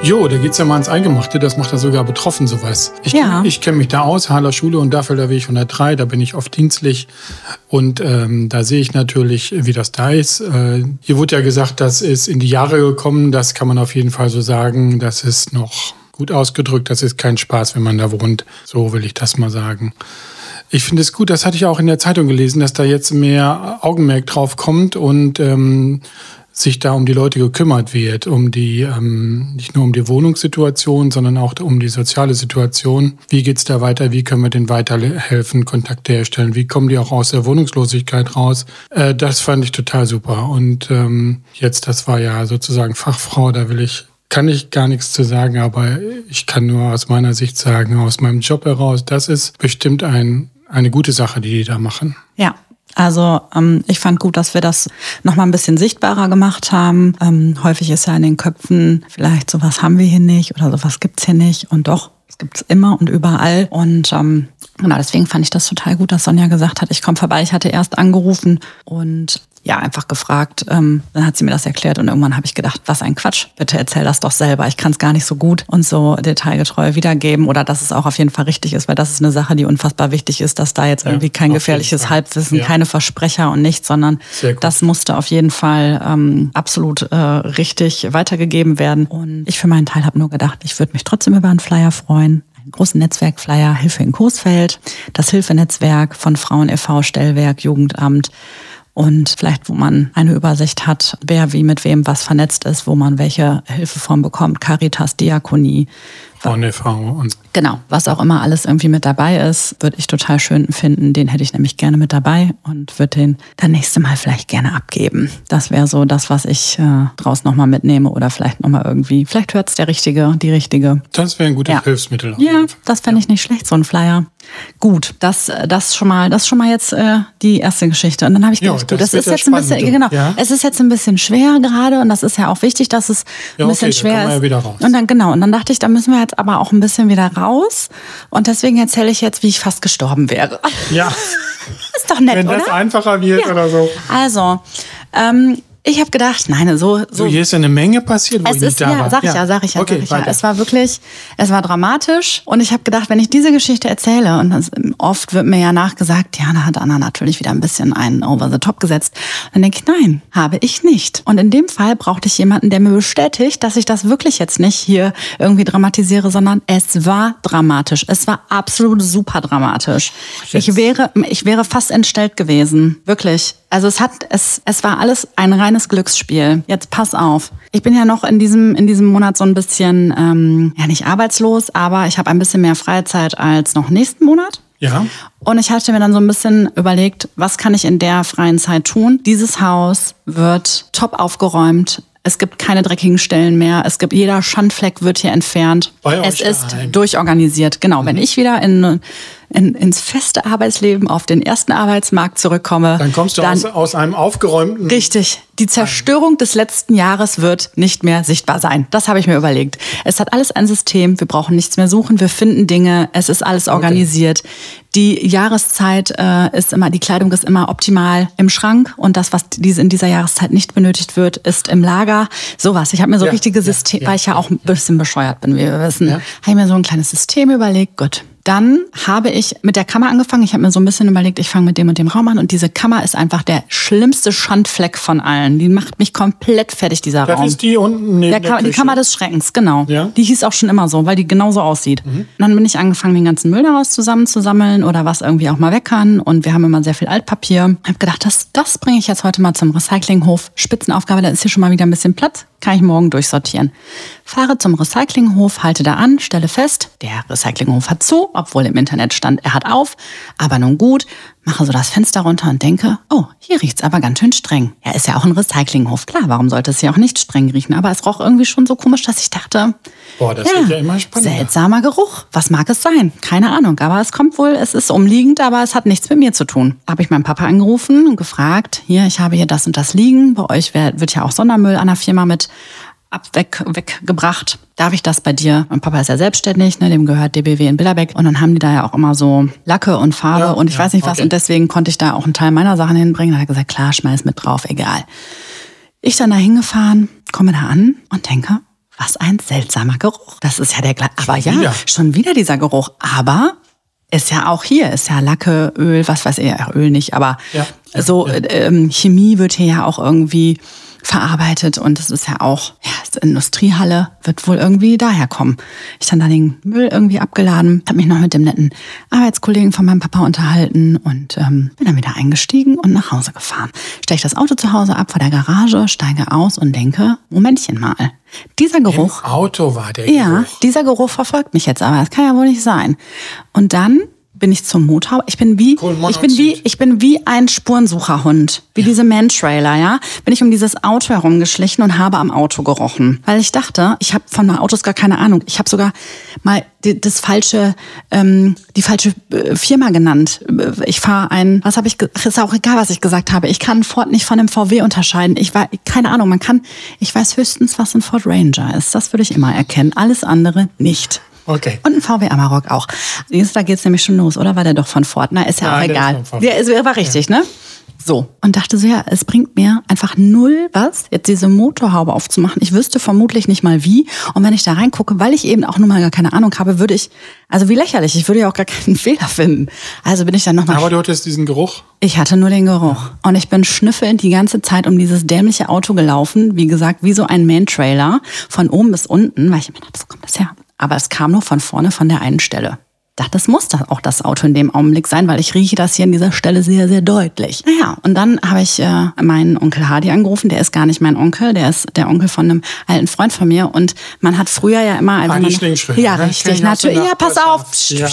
Jo, da geht's ja mal ins Eingemachte, das macht er sogar betroffen, sowas. Ich, Ja. ich kenne mich da aus, Haller Schule und Daffelder Weg 103, da bin ich oft dienstlich und ähm, da sehe ich natürlich, wie das da ist. Äh, hier wurde ja gesagt, das ist in die Jahre gekommen, das kann man auf jeden Fall so sagen, das ist noch gut ausgedrückt, das ist kein Spaß, wenn man da wohnt, so will ich das mal sagen. Ich finde es gut, das hatte ich auch in der Zeitung gelesen, dass da jetzt mehr Augenmerk drauf kommt und ähm, sich da um die Leute gekümmert wird, um die ähm, nicht nur um die Wohnungssituation, sondern auch um die soziale Situation. Wie geht's da weiter? Wie können wir denen weiterhelfen, Kontakte herstellen? Wie kommen die auch aus der Wohnungslosigkeit raus? Äh, das fand ich total super. Und ähm, jetzt, das war ja sozusagen Fachfrau, da will ich kann ich gar nichts zu sagen, aber ich kann nur aus meiner Sicht sagen, aus meinem Job heraus, das ist bestimmt ein, eine gute Sache, die die da machen. Ja. Also ähm, ich fand gut, dass wir das nochmal ein bisschen sichtbarer gemacht haben. Ähm, häufig ist ja in den Köpfen, vielleicht sowas haben wir hier nicht oder sowas gibt's hier nicht. Und doch, es gibt's immer und überall. Und ähm, genau, deswegen fand ich das total gut, dass Sonja gesagt hat, ich komme vorbei. Ich hatte erst angerufen und ja, einfach gefragt. Ähm, dann hat sie mir das erklärt und irgendwann habe ich gedacht, was ein Quatsch. Bitte erzähl das doch selber. Ich kann es gar nicht so gut und so detailgetreu wiedergeben oder dass es auch auf jeden Fall richtig ist, weil das ist eine Sache, die unfassbar wichtig ist, dass da jetzt Ja, irgendwie kein gefährliches. Halbwissen, Ja. keine Versprecher und nichts, sondern das musste auf jeden Fall ähm, absolut äh, richtig weitergegeben werden. Und ich für meinen Teil habe nur gedacht, ich würde mich trotzdem über einen Flyer freuen. Einen großen Netzwerkflyer, Hilfe in Coesfeld, das Hilfenetzwerk von Frauen e.V., Stellwerk, Jugendamt und vielleicht, wo man eine Übersicht hat, wer wie mit wem was vernetzt ist, wo man welche Hilfeform bekommt, Caritas, Diakonie, Von der Frau und Genau, was auch immer alles irgendwie mit dabei ist, würde ich total schön finden. Den hätte ich nämlich gerne mit dabei und würde den dann nächste Mal vielleicht gerne abgeben. Das wäre so das, was ich äh, draus nochmal mitnehme oder vielleicht nochmal irgendwie, vielleicht hört es der Richtige, die Richtige. das wäre ein gutes Ja. Hilfsmittel. Ja, das fände ich nicht schlecht, so ein Flyer. Gut, das, äh, das schon mal, das schon mal jetzt äh, die erste Geschichte. Und dann habe ich Ja, gedacht, das gut, das wird ist ja jetzt ein bisschen, genau, ja. es ist jetzt ein bisschen schwer gerade und das ist ja auch wichtig, dass es Ja, ein bisschen okay, schwer ist. ja wieder raus. Und dann genau, und dann dachte ich, da müssen wir jetzt aber auch ein bisschen wieder raus. Und deswegen erzähle ich jetzt, wie ich fast gestorben wäre. Ja, ist doch nett, wenn oder? das einfacher wird Ja. oder so. Also, ähm, ich habe gedacht, nein, so, So, so hier ist ja eine Menge passiert, wo es ich nicht ist, da ja, war. sag ich ja, sag ich ja, okay, sag ich ja. weiter. Es war wirklich, es war dramatisch und ich habe gedacht, wenn ich diese Geschichte erzähle und das, oft wird mir ja nachgesagt, ja, da hat Anna natürlich wieder ein bisschen einen over the top gesetzt. Dann denke ich, nein, habe ich nicht. Und in dem Fall brauchte ich jemanden, der mir bestätigt, dass ich das wirklich jetzt nicht hier irgendwie dramatisiere, sondern es war dramatisch. Es war absolut super dramatisch. Ich wäre, ich wäre fast entstellt gewesen, wirklich. Also es hat, es, es war alles ein reines Glücksspiel. Jetzt pass auf. Ich bin ja noch in diesem, in diesem Monat so ein bisschen, ähm, ja nicht arbeitslos, aber ich habe ein bisschen mehr Freizeit als noch nächsten Monat. ja, Und ich hatte mir dann so ein bisschen überlegt, was kann ich in der freien Zeit tun? Dieses Haus wird top aufgeräumt. Es gibt keine dreckigen Stellen mehr. Es gibt jeder Schandfleck wird hier entfernt. Bei es ist daheim. durchorganisiert. Genau. Wenn ich wieder in, in, ins feste Arbeitsleben auf den ersten Arbeitsmarkt zurückkomme, dann kommst du aus, aus einem aufgeräumten. Richtig. Die Zerstörung des letzten Jahres wird nicht mehr sichtbar sein. Das habe ich mir überlegt. Es hat alles ein System. Wir brauchen nichts mehr suchen. Wir finden Dinge. Es ist alles organisiert. Die Jahreszeit äh, ist immer, die Kleidung ist immer optimal im Schrank und das, was diese in dieser Jahreszeit nicht benötigt wird, ist im Lager. Sowas. Ich habe mir so Ja, richtige System, ja, weil ich ja auch ein bisschen bescheuert bin, wie wir wissen, Ja. habe ich mir so ein kleines System überlegt. Gut. Dann habe ich mit der Kammer angefangen. Ich habe mir so ein bisschen überlegt, ich fange mit dem und dem Raum an. Und diese Kammer ist einfach der schlimmste Schandfleck von allen. Die macht mich komplett fertig, dieser Das Raum. ist die unten neben Der der Kam die. Kammer des Schreckens, genau. Ja. Mhm. Die hieß auch schon immer so, weil die genauso aussieht. Und dann bin ich angefangen, den ganzen Müll daraus zusammenzusammeln oder was irgendwie auch mal weg kann. Und wir haben immer sehr viel Altpapier. Ich habe gedacht, das, das bringe ich jetzt heute mal zum Recyclinghof. Spitzenaufgabe, da ist hier schon mal wieder ein bisschen Platz. Kann ich morgen durchsortieren. Fahre zum Recyclinghof, halte da an, stelle fest, der Recyclinghof hat zu, obwohl im Internet stand, er hat auf. Aber nun gut, mache so das Fenster runter und denke, oh, hier riecht's aber ganz schön streng. Ja, ist ja auch ein Recyclinghof. Klar, warum sollte es hier auch nicht streng riechen? Aber es roch irgendwie schon so komisch, dass ich dachte, Boah, das wird ja immer spannender. seltsamer Geruch. Was mag es sein? Keine Ahnung. Aber es kommt wohl, es ist umliegend, aber es hat nichts mit mir zu tun. Habe ich meinen Papa angerufen und gefragt, hier, ich habe hier das und das liegen. Bei euch wird ja auch Sondermüll an der Firma mit ab weg, weggebracht. Darf ich das bei dir? Mein Papa ist ja selbstständig, ne, dem gehört DBW in Billerbeck. Und dann haben die da ja auch immer so Lacke und Farbe Ja, und ich ja, weiß nicht was. okay. Und deswegen konnte ich da auch einen Teil meiner Sachen hinbringen. Da hat er gesagt, klar, schmeiß mit drauf, egal. Ich dann da hingefahren, komme da an und denke, was ein seltsamer Geruch. Das ist ja der gleiche. Aber ja, wieder. schon wieder dieser Geruch. Aber ist ja auch hier, ist ja Lacke, Öl, was weiß ich, Öl nicht, aber Ja, so äh, ähm, Chemie wird hier ja auch irgendwie verarbeitet und es ist ja auch, ja, ist Industriehalle, wird wohl irgendwie daherkommen. Ich dann da den Müll irgendwie abgeladen, habe mich noch mit dem netten Arbeitskollegen von meinem Papa unterhalten und ähm, bin dann wieder eingestiegen und nach Hause gefahren. Ich das Auto zu Hause ab vor der Garage, steige aus und denke, Momentchen mal, dieser Geruch Im Auto war der ja, Geruch. dieser Geruch verfolgt mich jetzt aber. Das kann ja wohl nicht sein. Und dann bin ich zum Motorhaube. Ich bin wie, ich bin wie, ich bin wie ein Spurensucherhund. Wie diese Man-Trailer, ja. Bin ich um dieses Auto herumgeschlichen und habe am Auto gerochen. Weil ich dachte, ich habe von Autos gar keine Ahnung. Ich habe sogar mal die, das falsche, ähm, die falsche äh, Firma genannt. Ich fahre ein, was habe ich, ist auch egal, was ich gesagt habe. Ich kann Ford nicht von einem VW unterscheiden. Ich war, keine Ahnung, man kann, ich weiß höchstens, was ein Ford Ranger ist. Das würde ich immer erkennen. Alles andere nicht. Okay. Und ein VW Amarok auch. Da geht's nämlich schon los, oder? War der doch von Ford? Na, ist ja Ja, auch der ist egal. Der ist, war richtig, ne? So. Und dachte so, ja, es bringt mir einfach null was, jetzt diese Motorhaube aufzumachen. Ich wüsste vermutlich nicht mal wie. Und wenn ich da reingucke, weil ich eben auch nun mal gar keine Ahnung habe, würde ich, also wie lächerlich, ich würde ja auch gar keinen Fehler finden. Also bin ich dann nochmal Aber du hattest diesen Geruch. ich hatte nur den Geruch. Und ich bin schnüffelnd die ganze Zeit um dieses dämliche Auto gelaufen. Wie gesagt, wie so ein Man-Trailer. Von oben bis unten. Weil ich mir dachte, wo kommt das her? Aber es kam nur von vorne von der einen Stelle. dachte, das muss das auch das Auto in dem Augenblick sein, weil ich rieche das hier an dieser Stelle sehr, sehr deutlich. Naja, und dann habe ich äh, meinen Onkel Hardy angerufen. Der ist gar nicht mein Onkel, der ist der Onkel von einem alten Freund von mir. Und man hat früher ja immer... Also Hardy man, Ja, ne? Richtig. Natürlich. Ja, pass auf. Ja.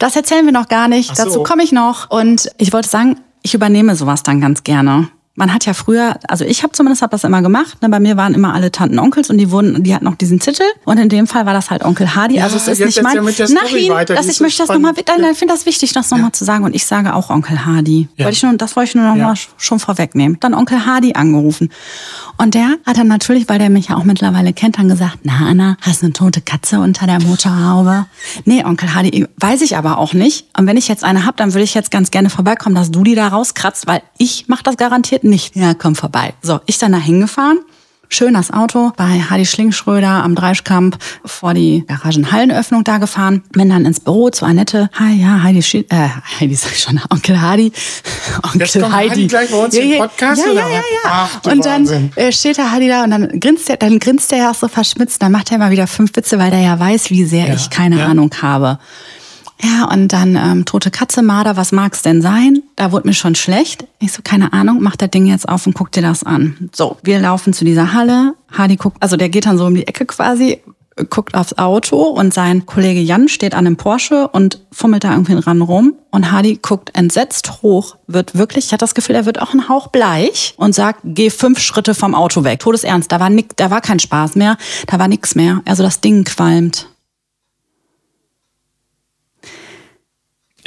Das erzählen wir noch gar nicht. So. Dazu komme ich noch. Und ich wollte sagen, ich übernehme sowas dann ganz gerne. Man hat ja früher, also ich habe zumindest hab das immer gemacht. Ne? Bei mir waren immer alle Tanten Onkels und die wurden, die hatten noch diesen Titel. Und in dem Fall war das halt Onkel Hardy. Ja, also es ist nicht mein. Story Nein, weiter, dass ich möchte das nochmal, nein, ich finde das wichtig, das nochmal zu sagen. Und ich sage auch Onkel Hardy. Ja. Wollte ich nur, das wollte ich nur noch Ja. mal schon vorwegnehmen. Dann Onkel Hardy angerufen. Und der hat dann natürlich, weil der mich ja auch mittlerweile kennt, dann gesagt, na Anna, hast du eine tote Katze unter der Motorhaube? Nee, Onkel Hardy, weiß ich aber auch nicht. Und wenn ich jetzt eine hab, dann würde ich jetzt ganz gerne vorbeikommen, dass du die da rauskratzt, weil ich mach das garantiert nicht. Ja, komm vorbei. So, ich dann da hingefahren. Schön das Auto bei Hardy Schlingschröder am Dreischkamp vor die Garagenhallenöffnung da gefahren. Bin dann ins Büro zu Annette. Hi, ja, Heidi, Schi äh, Heidi sag ich schon, Onkel Hardy. Onkel Jetzt kommt Heidi gleich bei uns ja, im ja, Podcast, Ja, oder ja, ja, ja. Ach, und dann äh, steht der Heidi da und dann grinst er, dann grinst er ja auch so verschmitzt. Dann macht er mal wieder fünf Witze, weil der ja weiß, wie sehr Ja, ich keine ja. Ahnung habe. Ja, und dann ähm, tote Katze, Marder, was mag's denn sein? Da wurde mir schon schlecht. Ich so, keine Ahnung, mach das Ding jetzt auf und guck dir das an. So, wir laufen zu dieser Halle. Hardy guckt, also der geht dann so um die Ecke quasi, guckt aufs Auto und sein Kollege Jan steht an einem Porsche und fummelt da irgendwie ran rum. Und Hardy guckt entsetzt hoch, wird wirklich, ich hatte das Gefühl, er wird auch ein Hauch bleich und sagt, geh fünf Schritte vom Auto weg. Todesernst, da war, nick, da war kein Spaß mehr, da war nix mehr. Also das Ding qualmt.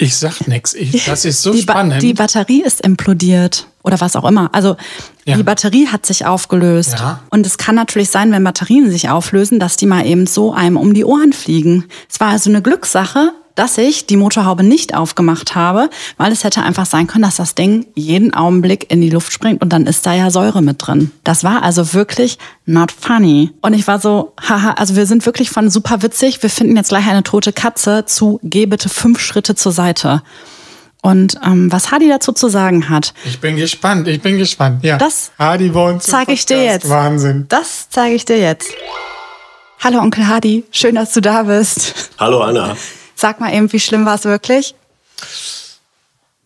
Ich sag nix. Ich, das ist so die Ba- spannend. Die Batterie ist implodiert oder was auch immer. Also Ja. die Batterie hat sich aufgelöst. Ja. Und es kann natürlich sein, wenn Batterien sich auflösen, dass die mal eben so einem um die Ohren fliegen. Es war also eine Glückssache, dass ich die Motorhaube nicht aufgemacht habe, weil es hätte einfach sein können, dass das Ding jeden Augenblick in die Luft springt und dann ist da ja Säure mit drin. Das war also wirklich not funny. Und ich war so, haha, also wir sind wirklich von super witzig, wir finden jetzt gleich eine tote Katze zu, geh bitte fünf Schritte zur Seite. Und ähm, was Hadi dazu zu sagen hat, ich bin gespannt, ich bin gespannt. Ja. Das Hardy bei uns im zeige ich dir jetzt. Wahnsinn. Das zeige ich dir jetzt. Hallo Onkel Hadi, schön, dass du da bist. Hallo Anna. Sag mal eben, wie schlimm war es wirklich?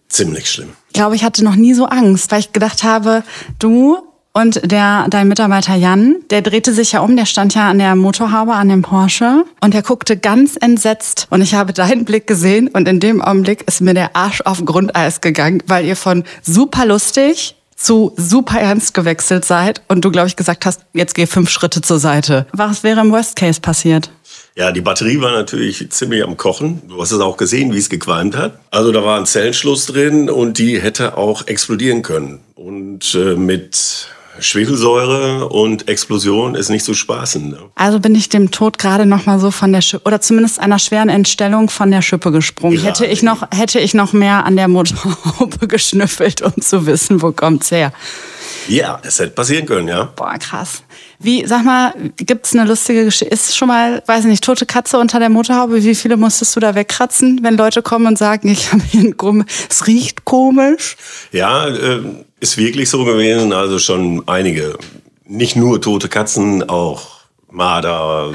Ziemlich schlimm. Ich glaube, ich hatte noch nie so Angst, weil ich gedacht habe, du Und der, dein Mitarbeiter Jan, der drehte sich ja um, der stand ja an der Motorhaube, an dem Porsche. Und der guckte ganz entsetzt. Und ich habe deinen Blick gesehen. Und in dem Augenblick ist mir der Arsch auf Grundeis gegangen, weil ihr von super lustig zu super ernst gewechselt seid und du, glaube ich, gesagt hast, jetzt geh fünf Schritte zur Seite. Was wäre im Worst Case passiert? Ja, die Batterie war natürlich ziemlich am Kochen. Du hast es auch gesehen, wie es gequalmt hat. Also da war ein Zellenschluss drin und die hätte auch explodieren können. Und äh, mit Schwefelsäure und Explosion ist nicht zu spaßen. Ne? Also bin ich dem Tod gerade noch mal so von der Schippe oder zumindest einer schweren Entstellung von der Schippe gesprungen. Gerade. Hätte ich noch hätte ich noch mehr an der Motorhaube geschnüffelt, um zu wissen, wo kommt's her. Ja, das hätte passieren können, ja. Boah, krass. Wie, sag mal, gibt's eine lustige Geschichte? Ist schon mal, weiß ich nicht, tote Katze unter der Motorhaube? Wie viele musstest du da wegkratzen, wenn Leute kommen und sagen, ich habe hier einen Gumm, es riecht komisch? Ja, äh, ist wirklich so gewesen. Also schon einige. Nicht nur tote Katzen, auch Marder,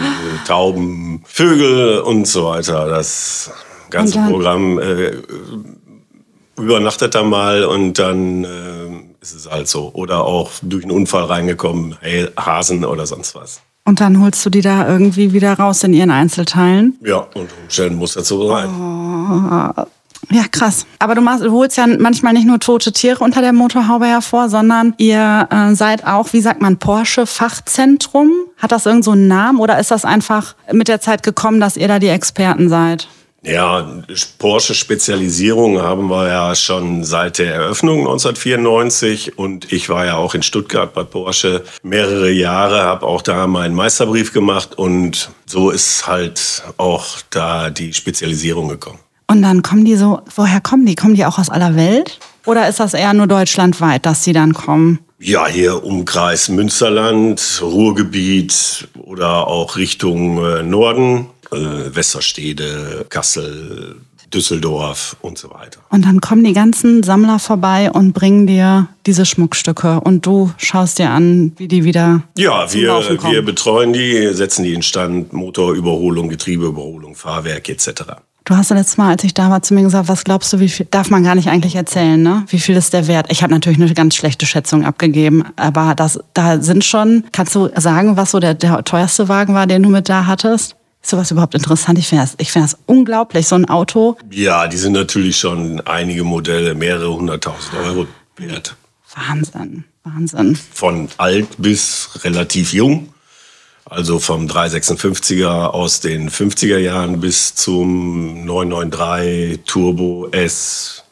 Tauben, Vögel und so weiter. Das ganze Programm äh, übernachtet da mal und dann äh, ist es halt so. Oder auch durch einen Unfall reingekommen, hey, Hasen oder sonst was. Und dann holst du die da irgendwie wieder raus in ihren Einzelteilen? Ja, und umstellen muss dazu rein. Ja, krass. Aber du, machst, du holst ja manchmal nicht nur tote Tiere unter der Motorhaube hervor, sondern ihr äh, seid auch, wie sagt man, Porsche-Fachzentrum. Hat das irgend so einen Namen oder ist das einfach mit der Zeit gekommen, dass ihr da die Experten seid? Ja, Porsche-Spezialisierung haben wir ja schon seit der Eröffnung 1994 und ich war ja auch in Stuttgart bei Porsche mehrere Jahre, habe auch da meinen Meisterbrief gemacht und so ist halt auch da die Spezialisierung gekommen. Und dann kommen die so, woher kommen die? Kommen die auch aus aller Welt? Oder ist das eher nur deutschlandweit, dass sie dann kommen? Ja, hier Umkreis Münsterland, Ruhrgebiet oder auch Richtung äh, Norden, äh, Westerstede, Kassel, Düsseldorf und so weiter. Und dann kommen die ganzen Sammler vorbei und bringen dir diese Schmuckstücke und du schaust dir an, wie die wieder Ja, zum wir, Laufen kommen. wir betreuen die, setzen die in Stand, Motorüberholung, Getriebeüberholung, Fahrwerk etc. Du hast ja letztes Mal, als ich da war, zu mir gesagt, was glaubst du, wie viel, darf man gar nicht eigentlich erzählen, ne? Wie viel ist der Wert? Ich habe natürlich eine ganz schlechte Schätzung abgegeben, aber das, da sind schon, kannst du sagen, was so der, der teuerste Wagen war, den du mit da hattest? Ist sowas überhaupt interessant? Ich finde das, ich finde das unglaublich, so ein Auto. Ja, die sind natürlich schon einige Modelle, mehrere hunderttausend Euro wert. Wahnsinn, Wahnsinn. Von alt bis relativ jung. Also vom 356er aus den 50er Jahren bis zum 993 Turbo S,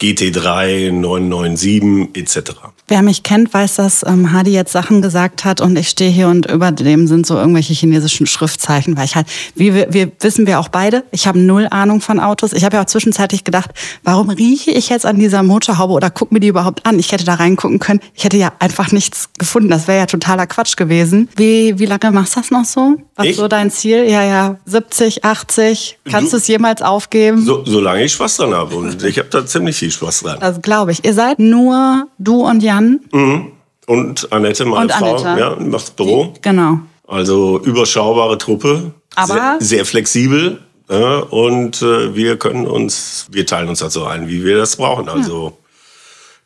GT3, 997 etc. Wer mich kennt, weiß, dass ähm, Hadi jetzt Sachen gesagt hat und ich stehe hier und über dem sind so irgendwelche chinesischen Schriftzeichen, weil ich halt, wie wir, wir wissen wir auch beide, ich habe null Ahnung von Autos. Ich habe ja auch zwischenzeitlich gedacht, warum rieche ich jetzt an dieser Motorhaube oder guck mir die überhaupt an? Ich hätte da reingucken können. Ich hätte ja einfach nichts gefunden. Das wäre ja totaler Quatsch gewesen. Wie, wie lange machst du das noch so? Was Ich? ist so dein Ziel? Ja, ja, 70, 80. Kannst Du- du es jemals aufgeben? So, solange ich Spaß dran habe. Und ich habe da ziemlich viel Spaß dran. Das glaube ich. Ihr seid nur du und Jan. Und Annette, meine Und Frau, Annette. ja, macht das Büro. Genau. Also überschaubare Truppe, Aber- sehr, sehr flexibel. Ja, und äh, wir können uns, wir teilen uns also ein, wie wir das brauchen. Also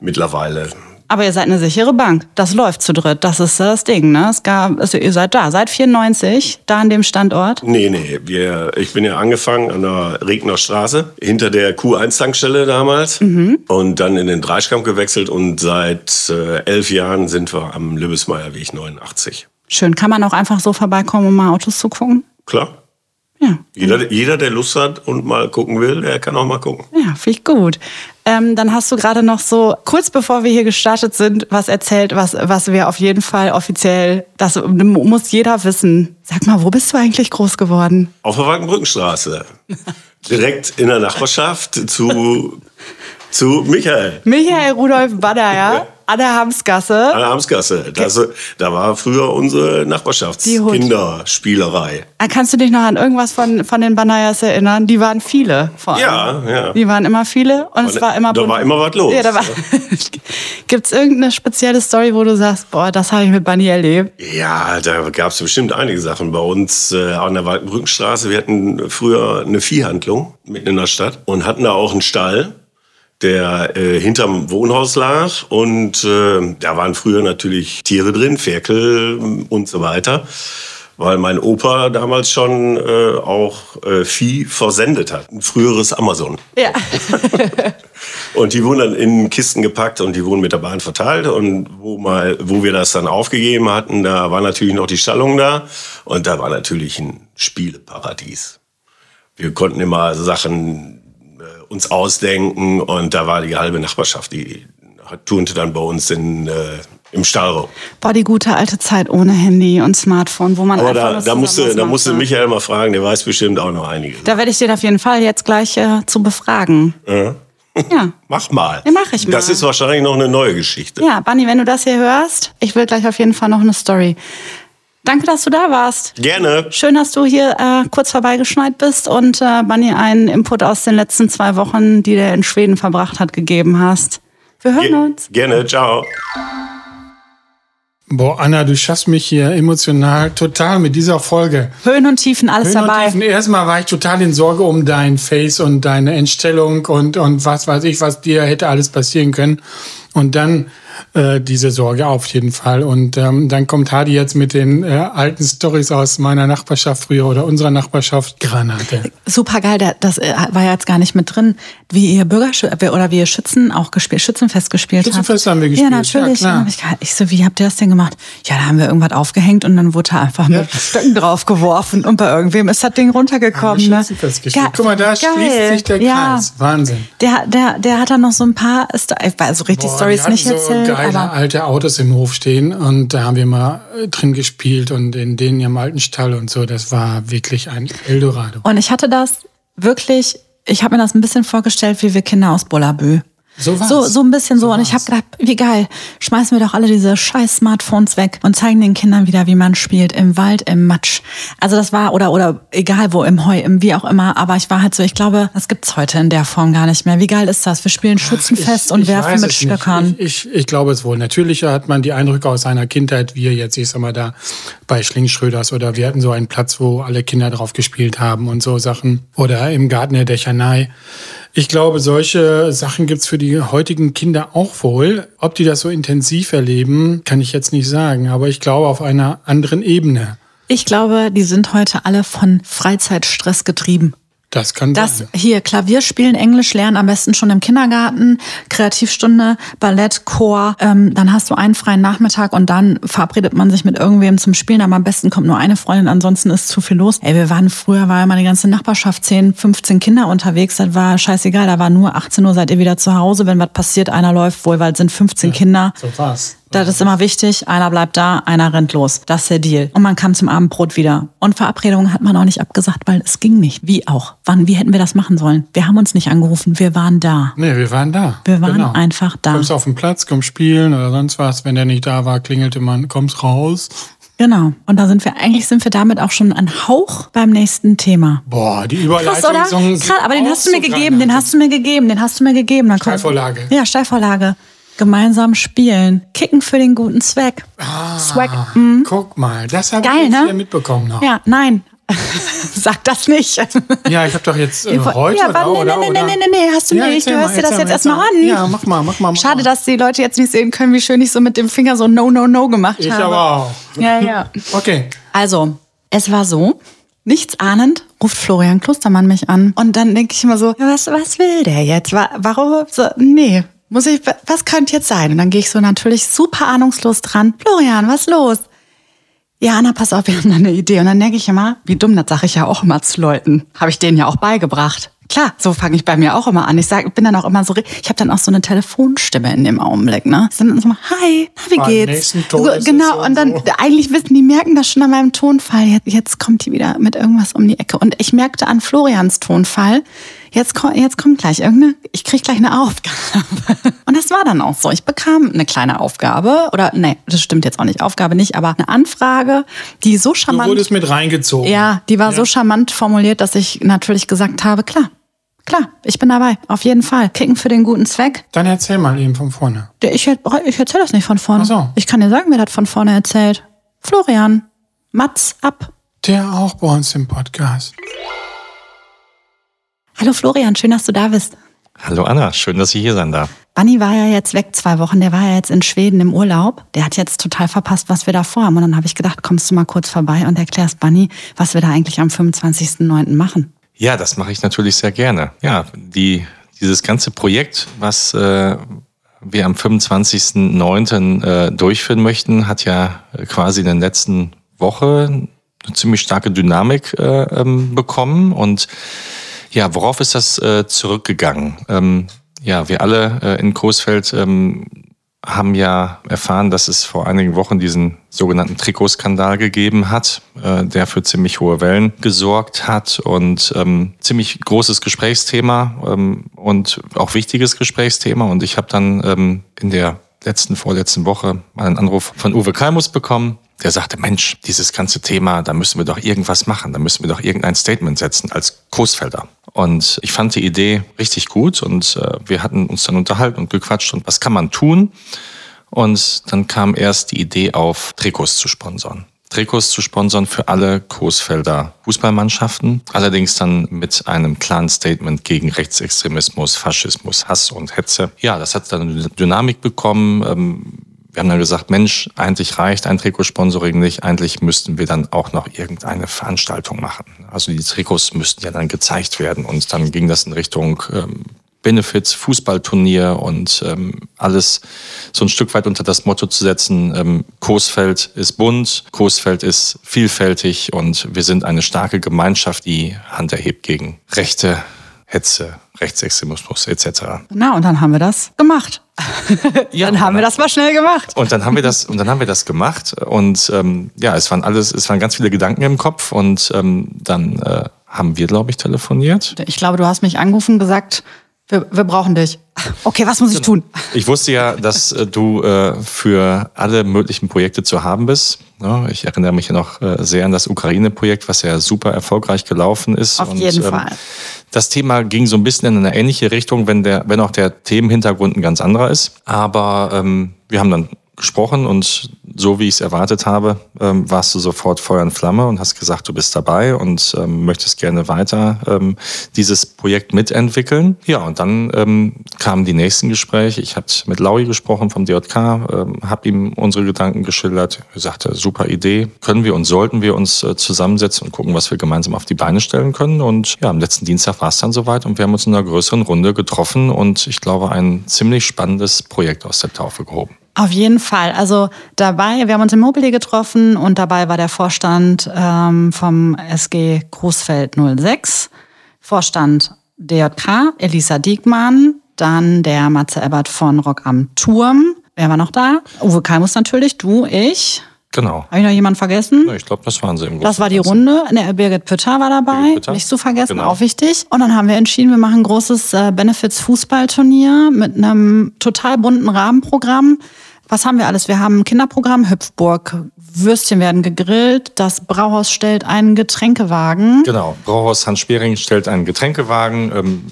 mittlerweile. Aber ihr seid eine sichere Bank. Das läuft zu dritt. Das ist das Ding, ne? Es gab, also ihr seid da, seit 94, da an dem Standort. Nee, nee, wir, ich bin ja angefangen an der Regner Straße, hinter der Q1-Tankstelle damals. Und dann in den Dreischkamp gewechselt und seit äh, elf Jahren sind wir am Lübbesmeyer-Weg 89. Schön. Kann man auch einfach so vorbeikommen, um mal Autos zu gucken? Klar. Ja. Jeder, jeder, der Lust hat und mal gucken will, der kann auch mal gucken. Ja, finde ich gut. Ähm, dann hast du gerade noch so, kurz bevor wir hier gestartet sind, was erzählt, was, was wir auf jeden Fall offiziell, das muss jeder wissen. Sag mal, wo bist du eigentlich groß geworden? Auf der Wagenbrückenstraße. Direkt in der Nachbarschaft zu, zu Michael. Michael Rudolf Banner, ja? An der Hamsgasse. An der Amtsgasse. Das, da war früher unsere. Nachbarschaftskinderspielerei. Ah, Kannst du dich noch an irgendwas von, von den Banayas erinnern? Die waren viele. Vor allem. Ja, ja. Die waren immer viele und es war immer Da bunt. war immer was los. Ja, da war Gibt's irgendeine spezielle Story, wo du sagst, boah, das habe ich mit Bunny erlebt? Ja, da gab es bestimmt einige Sachen. Bei uns äh, an der Waldbrückenstraße, wir hatten früher eine Viehhandlung mitten in der Stadt und hatten da auch einen Stall. Der äh, hinterm Wohnhaus lag. Und äh, da waren früher natürlich Tiere drin, Ferkel und so weiter weil mein Opa damals schon äh, auch äh, Vieh versendet hat. Ein früheres Amazon. Ja. und die wurden dann in Kisten gepackt und die wurden mit der Bahn verteilt. Und wo, mal, wo wir das dann aufgegeben hatten, da war natürlich noch die Stallung da. Und da war natürlich ein Spieleparadies. Wir konnten immer Sachen äh, uns ausdenken und da war die halbe Nachbarschaft, die turnte dann bei uns in, äh, im Stallraum. Boah, die gute alte Zeit ohne Handy und Smartphone, wo man Aber einfach da, da musste, da musste? Michael mal fragen, der weiß bestimmt auch noch einiges. Da werde ich den auf jeden Fall jetzt gleich äh, zu befragen. Ja. Ja. Mach mal. Ja, mach ich mal. Das ist wahrscheinlich noch eine neue Geschichte. Ja, Bunny, wenn du das hier hörst, ich will gleich auf jeden Fall noch eine Story. Danke, dass du da warst. Gerne. Schön, dass du hier äh, kurz vorbeigeschneit bist und äh, Bunny einen Input aus den letzten zwei Wochen, die der in Schweden verbracht hat, gegeben hast. Wir hören Ge uns. gerne. Ciao. Boah, Anna, du schaffst mich hier emotional total mit dieser Folge. Höhen und Tiefen, alles Höhen und dabei. Tiefen. Erstmal war ich total in Sorge um dein Face und deine Entstellung und, und was weiß ich, was dir hätte alles passieren können. Und dann äh, diese Sorge auf jeden Fall. Und ähm, dann kommt Hadi jetzt mit den äh, alten Stories aus meiner Nachbarschaft früher oder unserer Nachbarschaft. Granate. Super geil, das äh, war ja jetzt gar nicht mit drin, wie ihr Bürgersch oder wie ihr Schützen auch gespielt, Schützenfest gespielt Schützenfest habt. haben wir Ja, gespielt, ja, natürlich. Ja, ich, ich so, wie habt ihr das denn gemacht? Ja, da haben wir irgendwas aufgehängt und dann wurde da einfach mit Stöcken drauf geworfen und bei irgendwem ist das Ding runtergekommen. Haben wir Ne? Schützenfest gespielt. Ge- Guck mal, da schließt geil. sich der ja. Kreis. Wahnsinn. Der, der, der hat dann noch so ein paar, Sto- also richtig Boah, Stories nicht so erzählt, geile alte Autos im Hof stehen und da haben wir mal äh, drin gespielt und in denen im alten Stall und so. Das war wirklich ein Eldorado. und ich hatte das wirklich, ich habe mir das ein bisschen vorgestellt, wie wir Kinder aus Bullabü. So war's. So, so ein bisschen so. So und ich habe gedacht, wie geil. Schmeißen wir doch alle diese scheiß Smartphones weg und zeigen den Kindern wieder, wie man spielt. Im Wald, im Matsch. Also das war, oder, oder egal wo, im Heu, im wie auch immer. Aber ich war halt so, ich glaube, das gibt's heute in der Form gar nicht mehr. Wie geil ist das? Wir spielen Schützenfest Ich- und ich werfen mit. Stöckern. Ich, ich, ich glaube es wohl. Natürlich hat man die Eindrücke aus seiner Kindheit, wie jetzt, ich sag mal, da bei Schlingschröders oder wir hatten so einen Platz, wo alle Kinder drauf gespielt haben und so Sachen. Oder im Garten der Dächernei. Ich glaube, solche Sachen gibt's für die heutigen Kinder auch wohl. Ob die das so intensiv erleben, kann ich jetzt nicht sagen. Aber ich glaube auf einer anderen Ebene. Ich glaube, die sind heute alle von Freizeitstress getrieben. Das kann Das sein. hier, Klavier spielen, Englisch lernen, am besten schon im Kindergarten, Kreativstunde, Ballett, Chor. Ähm, dann hast du einen freien Nachmittag und dann verabredet man sich mit irgendwem zum Spielen. Aber am besten kommt nur eine Freundin, ansonsten ist zu viel los. Ey, wir waren früher, war immer die ganze Nachbarschaft, 10, 15 Kinder unterwegs. Das war scheißegal. Da war nur 18 Uhr, seid ihr wieder zu Hause. Wenn was passiert, einer läuft wohl, weil es sind 15 Kinder. So war's. Das ist immer wichtig. Einer bleibt da, einer rennt los. Das ist der Deal. Und man kam zum Abendbrot wieder. Und Verabredungen hat man auch nicht abgesagt, weil es ging nicht. Wie auch? Wann, wie hätten wir das machen sollen? Wir haben uns nicht angerufen. Wir waren da. Nee, wir waren da. Wir waren Genau. einfach da. Kommst auf den Platz, komm spielen oder sonst was. Wenn der nicht da war, klingelte man, kommst raus. Genau. Und da sind wir, eigentlich sind wir damit auch schon ein Hauch beim nächsten Thema. Boah, die Krass, Überleitung oder? sind Krass, aber den hast du mir gegeben, den hast du mir gegeben, den hast du mir gegeben. Dann Steilvorlage. Ja, Steilvorlage. Gemeinsam spielen. Kicken für den guten Zweck. Swag. Mhm. Guck mal, das habe ich jetzt ne? hier mitbekommen noch. Ja, nein. Sag das nicht. Ja, ich habe doch jetzt äh, heute ja, oder, nee, oder, nee, nee, nee, nee, nee, hast du Ja, nicht. Du hörst dir das jetzt mal, erstmal an. Ja, mach mal, mach mal. Mach Schade, mal. dass die Leute jetzt nicht sehen können, wie schön ich so mit dem Finger so No, No, No gemacht Ich habe. aber auch. Ja, ja. Okay. Also, es war so, nichts ahnend, ruft Florian Klostermann mich an. Und dann denke ich immer so, was, was will der jetzt? Wa- Warum? So, nee, muss ich, was könnte jetzt sein? Und dann gehe ich so natürlich super ahnungslos dran. Florian, was los? Ja, Anna, pass auf, wir haben da eine Idee. Und dann denke ich immer, wie dumm, das sage ich ja auch immer zu Leuten. Habe ich denen ja auch beigebracht. Klar, so fange ich bei mir auch immer an. Ich sag, bin dann auch immer so, ich habe dann auch so eine Telefonstimme in dem Augenblick, ne? Ich dann so, hi, na, wie Beim geht's? So, genau, und dann so. eigentlich wissen die merken das schon an meinem Tonfall. Jetzt, jetzt kommt die wieder mit irgendwas um die Ecke. Und ich merkte an Florians Tonfall, jetzt, jetzt kommt gleich irgendeine, ich krieg gleich eine Aufgabe. Und das war dann auch so. Ich bekam eine kleine Aufgabe, oder nee, das stimmt jetzt auch nicht, Aufgabe nicht, aber eine Anfrage, die so Du charmant. wurdest mit reingezogen. Ja, die war so charmant formuliert, dass ich natürlich gesagt habe, klar, klar, ich bin dabei, auf jeden Fall. Kicken für den guten Zweck. Dann erzähl mal eben von vorne. Ich, ich erzähle das nicht von vorne. Ach so. Ich kann dir sagen, wer das von vorne erzählt. Florian. Mats ab. Der auch bei uns im Podcast. Hallo Florian, schön, dass du da bist. Hallo Anna, schön, dass ich hier sein darf. Bunny war ja jetzt weg zwei Wochen, der war ja jetzt in Schweden im Urlaub. Der hat jetzt total verpasst, was wir da vorhaben. Und dann habe ich gedacht, kommst du mal kurz vorbei und erklärst Bunny, was wir da eigentlich am 25.09. machen. Ja, das mache ich natürlich sehr gerne. Ja, die, dieses ganze Projekt, was äh, wir am 25.09. Äh, durchführen möchten, hat ja quasi in den letzten Woche eine ziemlich starke Dynamik äh, ähm, bekommen. Und ja, worauf ist das äh, zurückgegangen? Ähm, ja, wir alle äh, in Coesfeld ähm, haben ja erfahren, dass es vor einigen Wochen diesen sogenannten Trikotskandal gegeben hat, äh, der für ziemlich hohe Wellen gesorgt hat und ähm, ziemlich großes Gesprächsthema ähm, und auch wichtiges Gesprächsthema. Und ich habe dann ähm, in der letzten, vorletzten Woche einen Anruf von Uwe Kalmus bekommen, der sagte, Mensch, dieses ganze Thema, da müssen wir doch irgendwas machen, da müssen wir doch irgendein Statement setzen als Coesfelder. Und ich fand die Idee richtig gut und äh, wir hatten uns dann unterhalten und gequatscht und was kann man tun? Und dann kam erst die Idee auf, Trikots zu sponsern. Trikots zu sponsern für alle Coesfelder Fußballmannschaften. Allerdings dann mit einem klaren Statement gegen Rechtsextremismus, Faschismus, Hass und Hetze. Ja, das hat dann eine Dynamik bekommen. Ähm, wir haben dann gesagt, Mensch, eigentlich reicht ein Trikotsponsoring nicht, eigentlich müssten wir dann auch noch irgendeine Veranstaltung machen. Also die Trikots müssten ja dann gezeigt werden und dann ging das in Richtung ähm, Benefits, Fußballturnier und ähm, alles so ein Stück weit unter das Motto zu setzen, ähm, Coesfeld ist bunt, Coesfeld ist vielfältig und wir sind eine starke Gemeinschaft, die Hand erhebt gegen Rechte, Hetze, Rechtsextremismus etc. Na, und dann haben wir das gemacht. Ja, dann haben wir das mal schnell gemacht. Und dann haben wir das, und dann haben wir das gemacht. Und ähm, ja, es waren alles, es waren ganz viele Gedanken im Kopf. Und ähm, dann äh, haben wir, glaube ich, telefoniert. Ich glaube, du hast mich angerufen und gesagt, wir, wir brauchen dich. Okay, was muss ich tun? Ich wusste ja, dass äh, du äh, für alle möglichen Projekte zu haben bist. Ich erinnere mich ja noch äh, sehr an das Ukraine-Projekt, was ja super erfolgreich gelaufen ist. Auf jeden Fall. Das Thema ging so ein bisschen in eine ähnliche Richtung, wenn, der, wenn auch der Themenhintergrund ein ganz anderer ist. Aber ähm, wir haben dann gesprochen und so wie ich es erwartet habe, ähm, warst du sofort Feuer und Flamme und hast gesagt, du bist dabei und ähm, möchtest gerne weiter ähm, dieses Projekt mitentwickeln. Ja, und dann ähm, kamen die nächsten Gespräche. Ich habe mit Laui gesprochen vom DJK, ähm, habe ihm unsere Gedanken geschildert. Er sagte, super Idee. Können wir und sollten wir uns äh, zusammensetzen und gucken, was wir gemeinsam auf die Beine stellen können. Und ja, am letzten Dienstag war es dann soweit und wir haben uns in einer größeren Runde getroffen und ich glaube, ein ziemlich spannendes Projekt aus der Taufe gehoben. Auf jeden Fall. Also dabei, wir haben uns im Mobilier getroffen und dabei war der Vorstand ähm, vom SG Großfeld 06, Vorstand DJK, Elisa Diekmann, dann der Matze Ebert von Rock am Turm. Wer war noch da? Uwe Kalmus natürlich, du, ich. Genau. Habe ich noch jemanden vergessen? Ja, ich glaube, das waren sie im Das war die Runde. Ne, Birgit Pütter war dabei. Pütter. Nicht zu vergessen, Genau. auch wichtig. Und dann haben wir entschieden, wir machen ein großes äh, Benefits-Fußballturnier mit einem total bunten Rahmenprogramm. Was haben wir alles? Wir haben ein Kinderprogramm, Hüpfburg, Würstchen werden gegrillt, das Brauhaus stellt einen Getränkewagen. Genau. Brauhaus Hans Spering stellt einen Getränkewagen. Ähm,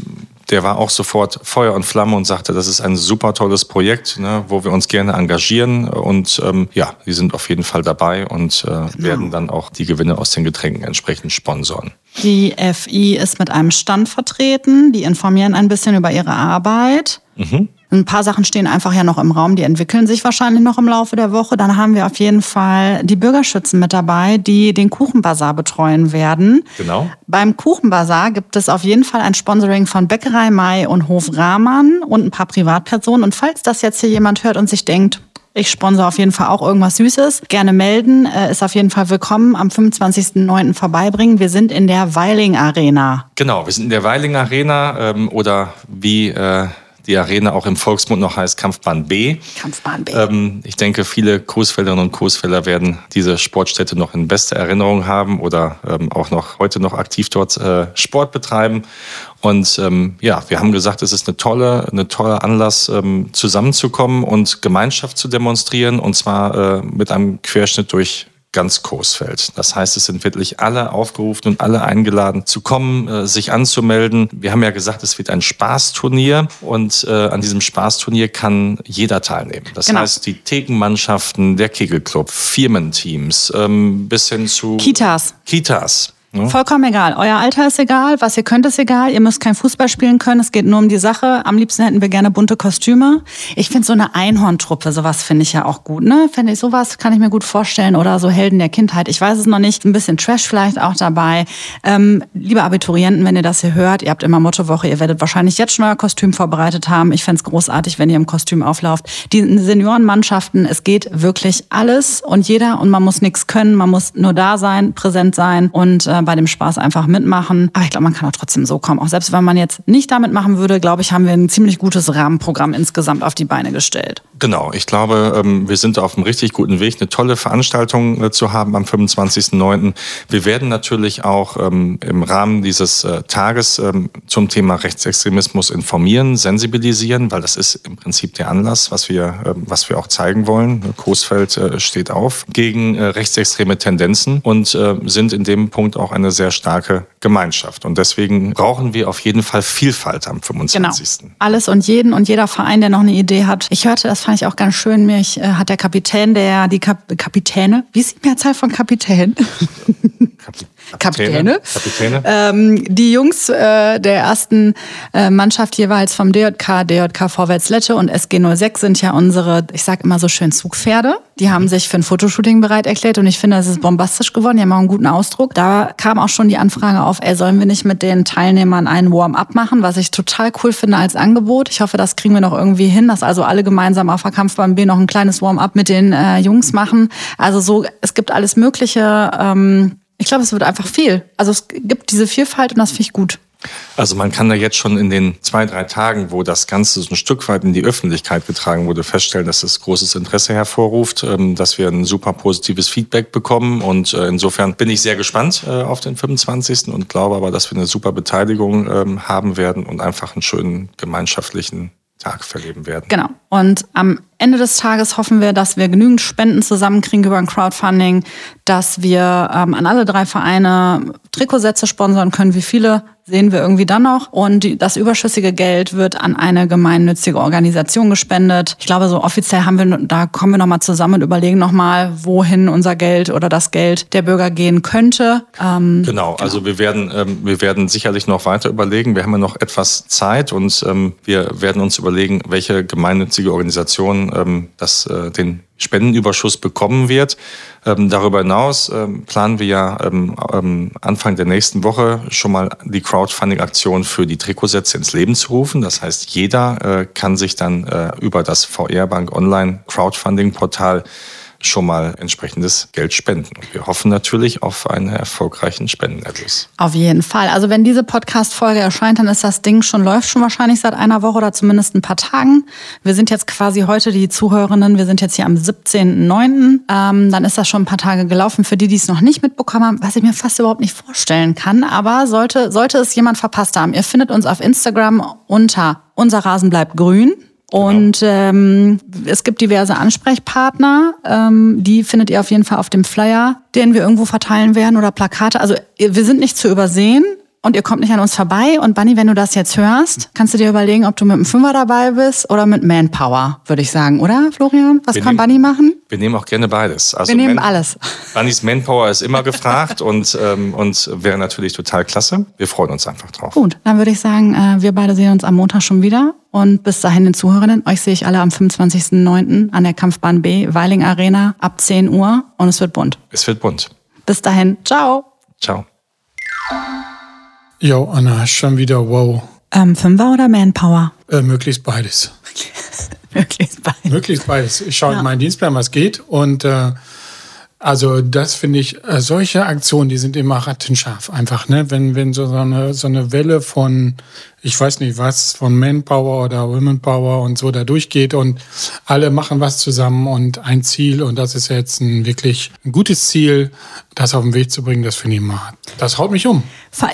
der war auch sofort Feuer und Flamme und sagte, das ist ein super tolles Projekt, ne, wo wir uns gerne engagieren. Und ähm, ja, die sind auf jeden Fall dabei und äh, werden dann auch die Gewinne aus den Getränken entsprechend sponsoren. Die FI ist mit einem Stand vertreten, die informieren ein bisschen über ihre Arbeit. Ein paar Sachen stehen einfach ja noch im Raum, die entwickeln sich wahrscheinlich noch im Laufe der Woche. Dann haben wir auf jeden Fall die Bürgerschützen mit dabei, die den Kuchenbazar betreuen werden. Genau. Beim Kuchenbazar gibt es auf jeden Fall ein Sponsoring von Bäckerei Mai und Hof Rahmann und ein paar Privatpersonen. Und falls das jetzt hier jemand hört und sich denkt, ich sponsor auf jeden Fall auch irgendwas Süßes. Gerne melden, äh, ist auf jeden Fall willkommen. Am 25.09. vorbeibringen. Wir sind in der Weiling Arena. Genau, wir sind in der Weiling Arena ähm, oder wie äh, die Arena auch im Volksmund noch heißt, Kampfbahn B. Kampfbahn B. Ähm, ich denke, viele Coesfelderinnen und Coesfelder werden diese Sportstätte noch in bester Erinnerung haben oder ähm, auch noch heute noch aktiv dort äh, Sport betreiben. Und ähm, ja, wir haben gesagt, es ist eine tolle, eine tolle Anlass, ähm, zusammenzukommen und Gemeinschaft zu demonstrieren und zwar äh, mit einem Querschnitt durch ganz Coesfeld. Das heißt, es sind wirklich alle aufgerufen und alle eingeladen zu kommen, äh, sich anzumelden. Wir haben ja gesagt, es wird ein Spaßturnier und äh, an diesem Spaßturnier kann jeder teilnehmen. Das Genau. heißt, die Thekenmannschaften, der Kegelclub, Firmenteams, ähm, bis hin zu Kitas. Kitas. Ne? Vollkommen egal. Euer Alter ist egal, was ihr könnt ist egal. Ihr müsst kein Fußball spielen können. Es geht nur um die Sache. Am liebsten hätten wir gerne bunte Kostüme. Ich finde so eine Einhorntruppe, sowas finde ich ja auch gut. Ne? Finde ich sowas kann ich mir gut vorstellen oder so Helden der Kindheit. Ich weiß es noch nicht. Ein bisschen Trash vielleicht auch dabei. Ähm, liebe Abiturienten, wenn ihr das hier hört, ihr habt immer Mottowoche. Ihr werdet wahrscheinlich jetzt schon euer Kostüm vorbereitet haben. Ich fände es großartig, wenn ihr im Kostüm auflauft. Die Seniorenmannschaften, es geht wirklich alles und jeder und man muss nichts können. Man muss nur da sein, präsent sein und äh, bei dem Spaß einfach mitmachen. Aber ich glaube, man kann auch trotzdem so kommen. Auch selbst wenn man jetzt nicht damit machen würde, glaube ich, haben wir ein ziemlich gutes Rahmenprogramm insgesamt auf die Beine gestellt. Genau, ich glaube, ähm, wir sind auf einem richtig guten Weg, eine tolle Veranstaltung äh, zu haben am 25.09. Wir werden natürlich auch ähm, im Rahmen dieses äh, Tages ähm, zum Thema Rechtsextremismus informieren, sensibilisieren, weil das ist im Prinzip der Anlass, was wir, was wir auch zeigen wollen. Coesfeld äh, steht auf gegen rechtsextreme Tendenzen und sind in dem Punkt auch eine sehr starke Gemeinschaft. Und deswegen brauchen wir auf jeden Fall Vielfalt am 25. Genau. Alles und jeden und jeder Verein, der noch eine Idee hat. Ich hörte, das fand ich auch ganz schön, mich äh, hat der Kapitän, der die Kap Kapitäne, wie ist die Mehrzahl von Kapitän? Kapitäne. Kapitäne. Ähm, die Jungs äh, der ersten äh, Mannschaft jeweils vom DJK, DJK Vorwärtslette und SG 06 sind ja unsere, ich sag immer so schön, Zugpferde. Die haben sich für ein Fotoshooting bereit erklärt und ich finde, das ist bombastisch geworden. Die haben auch einen guten Ausdruck. Da kam auch schon die Anfrage auf, ey, sollen wir nicht mit den Teilnehmern einen Warm-up machen, was ich total cool finde als Angebot. Ich hoffe, das kriegen wir noch irgendwie hin, dass also alle gemeinsam auf der Kampfbahn B noch ein kleines Warm-up mit den äh, Jungs machen. Also so, es gibt alles Mögliche. Ähm, ich glaube, es wird einfach viel. Also es gibt diese Vielfalt und das finde ich gut. Also man kann da jetzt schon in den zwei, drei Tagen, wo das Ganze so ein Stück weit in die Öffentlichkeit getragen wurde, feststellen, dass es großes Interesse hervorruft, ähm, dass wir ein super positives Feedback bekommen. Und äh, insofern bin ich sehr gespannt äh, auf den 25. und glaube aber, dass wir eine super Beteiligung ähm, haben werden und einfach einen schönen gemeinschaftlichen Tag verleben werden. Genau. Und am Ende des Tages hoffen wir, dass wir genügend Spenden zusammenkriegen über ein Crowdfunding, dass wir ähm, an alle drei Vereine Trikotsätze sponsern können. Wie viele sehen wir irgendwie dann noch? Und das überschüssige Geld wird an eine gemeinnützige Organisation gespendet. Ich glaube, so offiziell haben wir, da kommen wir nochmal zusammen und überlegen nochmal, wohin unser Geld oder das Geld der Bürger gehen könnte. Ähm, genau, genau, also wir werden, ähm, wir werden sicherlich noch weiter überlegen. Wir haben ja noch etwas Zeit und ähm, wir werden uns überlegen, welche gemeinnützige Organisation ähm, das, äh, den Spendenüberschuss bekommen wird. Ähm, darüber hinaus ähm, planen wir ja ähm, ähm, Anfang der nächsten Woche schon mal die Crowdfunding-Aktion für die Trikotsätze ins Leben zu rufen. Das heißt, jeder äh, kann sich dann äh, über das VR Bank Online Crowdfunding-Portal schon mal entsprechendes Geld spenden. Und wir hoffen natürlich auf einen erfolgreichen Spendenerlös. Auf jeden Fall. Also wenn diese Podcast-Folge erscheint, dann ist das Ding schon, läuft schon wahrscheinlich seit einer Woche oder zumindest ein paar Tagen. Wir sind jetzt quasi heute die Zuhörerinnen, wir sind jetzt hier am 17.09. Ähm, dann ist das schon ein paar Tage gelaufen. Für die, die es noch nicht mitbekommen haben, was ich mir fast überhaupt nicht vorstellen kann. Aber sollte, sollte es jemand verpasst haben, ihr findet uns auf Instagram unter unser Rasen bleibt grün. Genau. Und ähm, es gibt diverse Ansprechpartner, ähm, die findet ihr auf jeden Fall auf dem Flyer, den wir irgendwo verteilen werden oder Plakate. Also wir sind nicht zu übersehen und ihr kommt nicht an uns vorbei. Und Bunny, wenn du das jetzt hörst, kannst du dir überlegen, ob du mit dem Fünfer dabei bist oder mit Manpower, würde ich sagen, oder Florian? Was wir kann nehmen, Bunny machen? Wir nehmen auch gerne beides. Also wir nehmen Man, alles. Bunnys Manpower ist immer gefragt und, ähm, und wäre natürlich total klasse. Wir freuen uns einfach drauf. Gut, dann würde ich sagen, äh, wir beide sehen uns am Montag schon wieder. Und bis dahin den Zuhörerinnen, euch sehe ich alle am 25.09. an der Kampfbahn B, Weiling Arena, ab 10 Uhr und es wird bunt. Es wird bunt. Bis dahin, ciao. Ciao. Jo, Anna, schon wieder wow. Ähm, Fünfer oder Manpower? Äh, möglichst beides. möglichst beides. Möglichst beides. Ich schaue ja. in meinen Dienstplan, was geht. Und äh, also das finde ich, äh, solche Aktionen, die sind immer rattenscharf einfach, ne? Wenn, wenn so, eine, so eine Welle von, ich weiß nicht was, von Manpower oder Womenpower und so da durchgeht und alle machen was zusammen und ein Ziel und das ist jetzt ein wirklich ein gutes Ziel, das auf den Weg zu bringen, das finde ich mal, das haut mich um.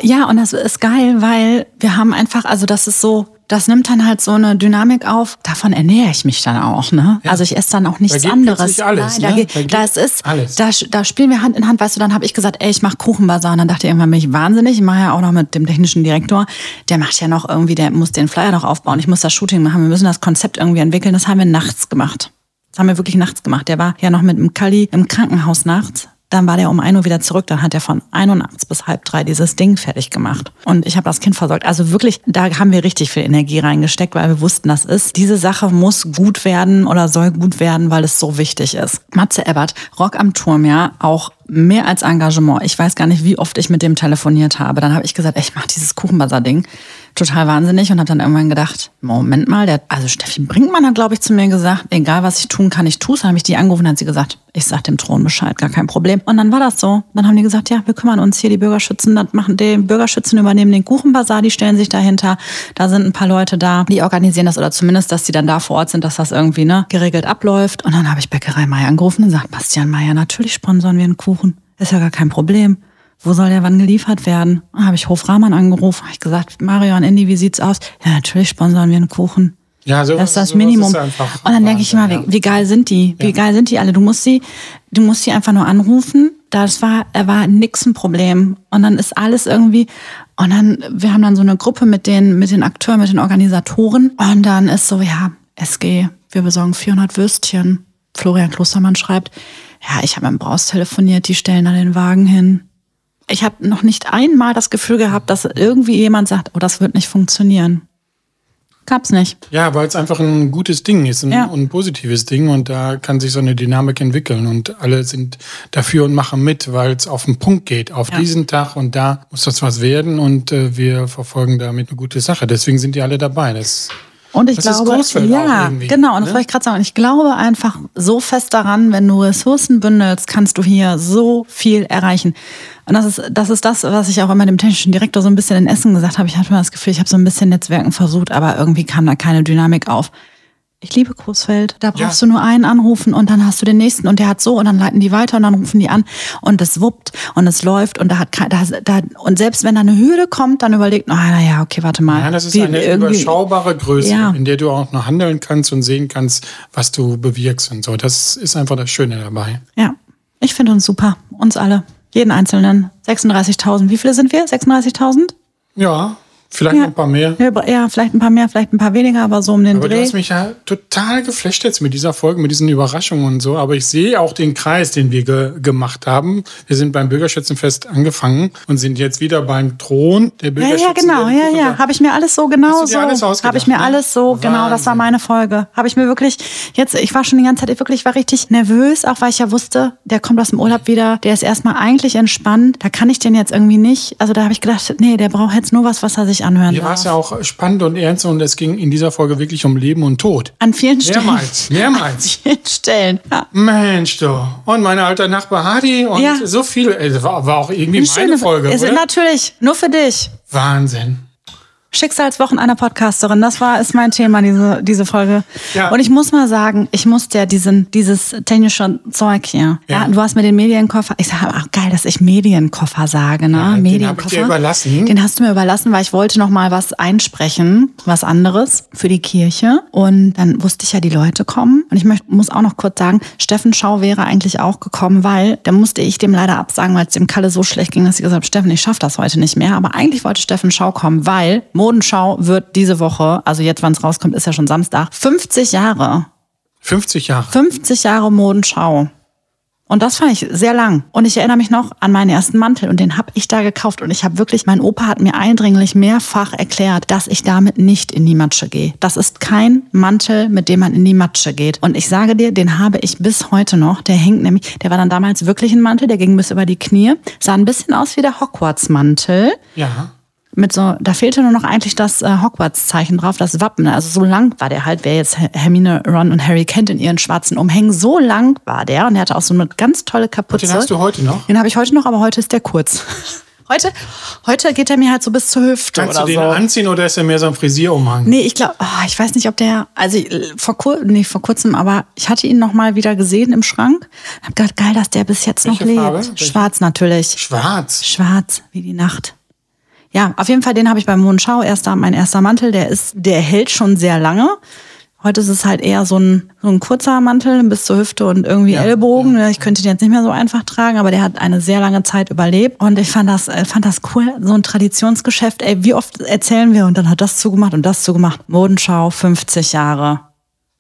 Ja, und das ist geil, weil wir haben einfach, also das ist so, das nimmt dann halt so eine Dynamik auf. Davon ernähre ich mich dann auch. Ne? Ja. Also ich esse dann auch nichts da anderes. Alles, Nein, ne? da, da das ist, alles. Da, da spielen wir Hand in Hand. Weißt du, dann habe ich gesagt, ey, ich mache Kuchenbasar. Und dann dachte ich irgendwann, bin ich wahnsinnig. Ich mache ja auch noch mit dem technischen Direktor. Der macht ja noch irgendwie, der muss den Flyer noch aufbauen. Ich muss das Shooting machen. Wir müssen das Konzept irgendwie entwickeln. Das haben wir nachts gemacht. Das haben wir wirklich nachts gemacht. Der war ja noch mit dem Kali im Krankenhaus nachts dann war der um 1 Uhr wieder zurück. Dann hat er von 1 Uhr nachts bis halb drei dieses Ding fertig gemacht. Und ich habe das Kind versorgt. Also wirklich, da haben wir richtig viel Energie reingesteckt, weil wir wussten, das ist, diese Sache muss gut werden oder soll gut werden, weil es so wichtig ist. Matze Ebert, Rock am Turm, ja, auch mehr als Engagement. Ich weiß gar nicht, wie oft ich mit dem telefoniert habe. Dann habe ich gesagt, ich mache dieses Kuchenbazar-Ding total wahnsinnig und habe dann irgendwann gedacht, Moment mal, der, also Steffi Brinkmann hat, glaube ich, zu mir gesagt, egal was ich tun kann, ich tue es. Dann habe ich die angerufen und hat sie gesagt, ich sag dem Thron Bescheid, gar kein Problem. Und dann war das so. Dann haben die gesagt, ja, wir kümmern uns hier, die Bürgerschützen, das machen, die Bürgerschützen übernehmen den Kuchenbazar, die stellen sich dahinter. Da sind ein paar Leute da, die organisieren das oder zumindest, dass die dann da vor Ort sind, dass das irgendwie ne, geregelt abläuft. Und dann habe ich Bäckerei Meier angerufen und gesagt, Bastian Meier, natürlich sponsern wir einen Kuchen. Ist ja gar kein Problem wo soll der wann geliefert werden? Habe ich Hof Rahmann angerufen, habe ich gesagt, Mario und Andy, wie sieht's aus? Ja, natürlich sponsern wir einen Kuchen. Ja, so das ist das Minimum. Ist und dann denke ich immer, wie, wie, geil sind die? Wie ja. geil sind die alle? Du musst sie, du musst sie einfach nur anrufen. Das war, er war nix ein Problem. Und dann ist alles irgendwie, und dann, wir haben dann so eine Gruppe mit den, mit den Akteuren, mit den Organisatoren. Und dann ist so, ja, SG, wir besorgen 400 Würstchen. Florian Klostermann schreibt, ja, ich habe mit dem Braus telefoniert, die stellen da den Wagen hin ich habe noch nicht einmal das Gefühl gehabt, dass irgendwie jemand sagt, oh, das wird nicht funktionieren. Gab's nicht. Ja, weil es einfach ein gutes Ding ist ein, ja. ein positives Ding und da kann sich so eine Dynamik entwickeln und alle sind dafür und machen mit, weil es auf den Punkt geht. Auf ja. diesen Tag und da muss das was werden und äh, wir verfolgen damit eine gute Sache. Deswegen sind die alle dabei. Das und ich das glaube, ja, genau. Und das ne? wollte ich gerade sagen. Ich glaube einfach so fest daran, wenn du Ressourcen bündelst, kannst du hier so viel erreichen. Und das ist, das ist das, was ich auch immer dem technischen Direktor so ein bisschen in Essen gesagt habe. Ich hatte mal das Gefühl, ich habe so ein bisschen Netzwerken versucht, aber irgendwie kam da keine Dynamik auf ich liebe Großfeld. Da brauchst ja. du nur einen anrufen und dann hast du den nächsten und der hat so und dann leiten die weiter und dann rufen die an und es wuppt und es läuft und da hat da, da und selbst wenn da eine Hürde kommt, dann überlegt, oh, naja, okay, warte mal. Ja, das ist wie, eine überschaubare Größe, ja. in der du auch noch handeln kannst und sehen kannst, was du bewirkst und so. Das ist einfach das Schöne dabei. Ja, ich finde uns super, uns alle, jeden Einzelnen. 36.000. Wie viele sind wir? 36.000? Ja, Vielleicht ja. ein paar mehr. Ja, vielleicht ein paar mehr, vielleicht ein paar weniger, aber so um den aber Dreh. Du hast mich ja total geflasht jetzt mit dieser Folge, mit diesen Überraschungen und so. Aber ich sehe auch den Kreis, den wir ge gemacht haben. Wir sind beim Bürgerschützenfest angefangen und sind jetzt wieder beim Thron der Bürgerschützen. Ja, ja, genau. Ja, ja. Habe ich mir alles so genau so. Habe ich mir ne? alles so, Wahnsinn. genau, das war meine Folge. Habe ich mir wirklich, jetzt, ich war schon die ganze Zeit, wirklich, war richtig nervös, auch weil ich ja wusste, der kommt aus dem Urlaub wieder, der ist erstmal eigentlich entspannt. Da kann ich den jetzt irgendwie nicht. Also da habe ich gedacht, nee, der braucht jetzt nur was, was er sich anhören Hier war es ja auch spannend und ernst und es ging in dieser Folge wirklich um Leben und Tod. An vielen Stellen. Mehrmals, mehrmals. An vielen Stellen. Ja. Mensch, du. Und mein alter Nachbar Hadi und ja. so viel. Es war, war auch irgendwie Eine meine Folge. Ist? Natürlich, nur für dich. Wahnsinn. Schicksalswochen einer Podcasterin, das war ist mein Thema diese diese Folge. Ja. Und ich muss mal sagen, ich musste ja diesen dieses technische Zeug hier. Ja. ja du hast mir den Medienkoffer. Ich sage auch geil, dass ich Medienkoffer sage, ne? Ja, Medienkoffer. Den habe ich dir überlassen. Den hast du mir überlassen, weil ich wollte noch mal was einsprechen, was anderes für die Kirche. Und dann wusste ich ja, die Leute kommen. Und ich möchte, muss auch noch kurz sagen, Steffen Schau wäre eigentlich auch gekommen, weil da musste ich dem leider absagen, weil es dem Kalle so schlecht ging, dass ich gesagt habe, Steffen, ich schaffe das heute nicht mehr. Aber eigentlich wollte Steffen Schau kommen, weil Modenschau wird diese Woche, also jetzt, wann es rauskommt, ist ja schon Samstag, 50 Jahre. 50 Jahre. 50 Jahre Modenschau. Und das fand ich sehr lang. Und ich erinnere mich noch an meinen ersten Mantel und den habe ich da gekauft. Und ich habe wirklich, mein Opa hat mir eindringlich mehrfach erklärt, dass ich damit nicht in die Matsche gehe. Das ist kein Mantel, mit dem man in die Matsche geht. Und ich sage dir, den habe ich bis heute noch. Der hängt nämlich, der war dann damals wirklich ein Mantel, der ging bis über die Knie. Sah ein bisschen aus wie der Hogwarts-Mantel. Ja mit so, da fehlte nur noch eigentlich das äh, Hogwarts-Zeichen drauf, das Wappen. Also so lang war der halt, wer jetzt Hermine, Ron und Harry kennt in ihren schwarzen Umhängen, so lang war der und er hatte auch so eine ganz tolle Kapuze. Und den hast du heute noch? Den habe ich heute noch, aber heute ist der kurz. Heute, heute geht er mir halt so bis zur Hüfte. Kannst du den so. anziehen oder ist er mehr so ein Frisierumhang? Nee, ich glaube, oh, ich weiß nicht, ob der, also vor, kur nee, vor kurzem, aber ich hatte ihn noch mal wieder gesehen im Schrank. Hab gedacht, geil, dass der bis jetzt Welche noch lebt. Farbe? Schwarz natürlich. Schwarz? Schwarz, wie die Nacht. Ja, auf jeden Fall, den habe ich beim Mondschau. Erster, mein erster Mantel, der ist, der hält schon sehr lange. Heute ist es halt eher so ein, so ein kurzer Mantel bis zur Hüfte und irgendwie ja, Ellbogen. Ja. Ich könnte den jetzt nicht mehr so einfach tragen, aber der hat eine sehr lange Zeit überlebt. Und ich fand das, äh, fand das cool. So ein Traditionsgeschäft. Ey, wie oft erzählen wir? Und dann hat das zugemacht und das zugemacht. Modenschau, 50 Jahre.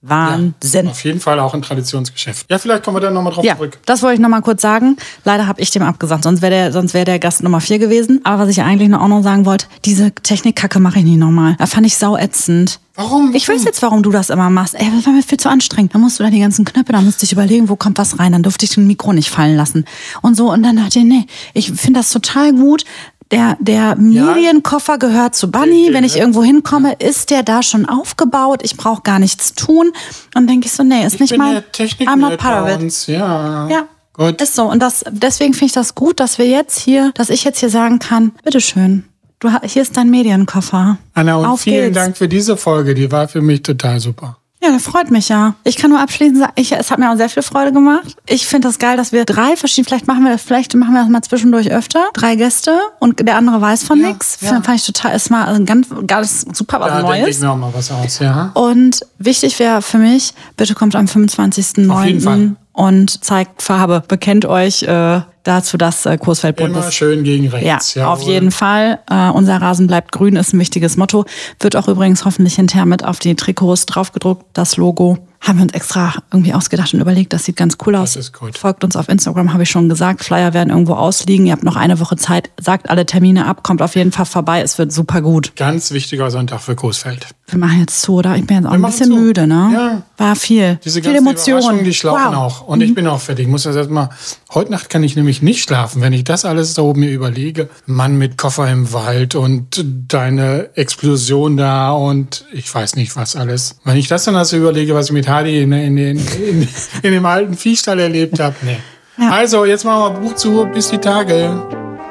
Wahnsinn. Auf jeden Fall auch ein Traditionsgeschäft. Ja, vielleicht kommen wir dann nochmal drauf Ja, zurück. das wollte ich noch mal kurz sagen. Leider habe ich dem abgesagt, sonst wäre der, sonst wäre der Gast Nummer vier gewesen. Aber was ich eigentlich noch auch noch sagen wollte, diese Technikkacke mache ich nicht nochmal. Da fand ich sau ätzend. Warum? Ich weiß jetzt, warum du das immer machst. Ey, das war mir viel zu anstrengend. Da musst du da die ganzen Knöpfe, da musst du dich überlegen, wo kommt was rein. Dann durfte ich den Mikro nicht fallen lassen. Und so, und dann dachte ich, nee, ich finde das total gut. Der, der Medienkoffer gehört zu Bunny. Wenn ich gehört- irgendwo hinkomme, ist der da schon aufgebaut. Ich brauche gar nichts tun. Und denke ich so, nee, ist Ich nicht mal. I'm not part of bei it. uns. Ja. Ja. Gut. Ist so. Und das, deswegen finde ich das gut, dass wir jetzt hier, dass ich jetzt hier sagen kann, bitteschön, du, hier ist dein Medienkoffer. Anna, und Auf vielen geht's. Dank für diese Folge. Die war für mich total super. Ja, das freut mich ja. Ich kann nur abschließend sagen, ich, es hat mir auch sehr viel Freude gemacht. Ich finde das geil, dass wir drei verschiedene, vielleicht machen wir das, vielleicht machen wir das mal zwischendurch öfter. Drei Gäste und der andere weiß von Ja, nichts. ja. Fand ich total, ist mal ein ganz, ganz super was Da denke ich Neues. mir auch mal was aus, ja. Und wichtig wäre für mich, bitte kommt am Auf jeden Fall. 25.09. und zeigt Farbe. Bekennt euch äh, dazu, dass äh, Kursfeld bunt Immer ist. schön gegen Ja, rechts. auf jawohl. jeden Fall. Äh, unser Rasen bleibt grün ist ein wichtiges Motto. Wird auch übrigens hoffentlich hinterher mit auf die Trikots draufgedruckt, das Logo. Haben wir uns extra irgendwie ausgedacht und überlegt, das sieht ganz cool aus. ist gut. Folgt uns auf Instagram, habe ich schon gesagt. Flyer werden irgendwo ausliegen. Ihr habt noch eine Woche Zeit. Sagt alle Termine ab, kommt auf jeden Fall vorbei. Es wird super gut. Ganz wichtiger Sonntag für Coesfeld. Wir machen jetzt zu, oder? Ich bin jetzt auch Wir ein bisschen müde, ne? Ja. War viel. Diese viel ganzen Emotionen. Die schlafen Wow. auch. Und ich bin auch fertig. Ich muss das erstmal. Heute Nacht kann ich nämlich nicht schlafen, wenn ich das alles da oben mir überlege. Mann mit Koffer im Wald und deine Explosion da und ich weiß nicht was alles. Wenn ich das dann also überlege, was ich mit In, in, in, in, in dem alten Viehstall erlebt habe. Nee. Ja. Also, jetzt machen wir Buch zu. Bis die Tage.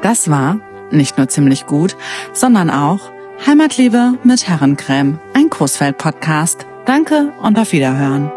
Das war nicht nur ziemlich gut, sondern auch Heimatliebe mit Herrencreme, ein Großfeld-Podcast. Danke und auf Wiederhören.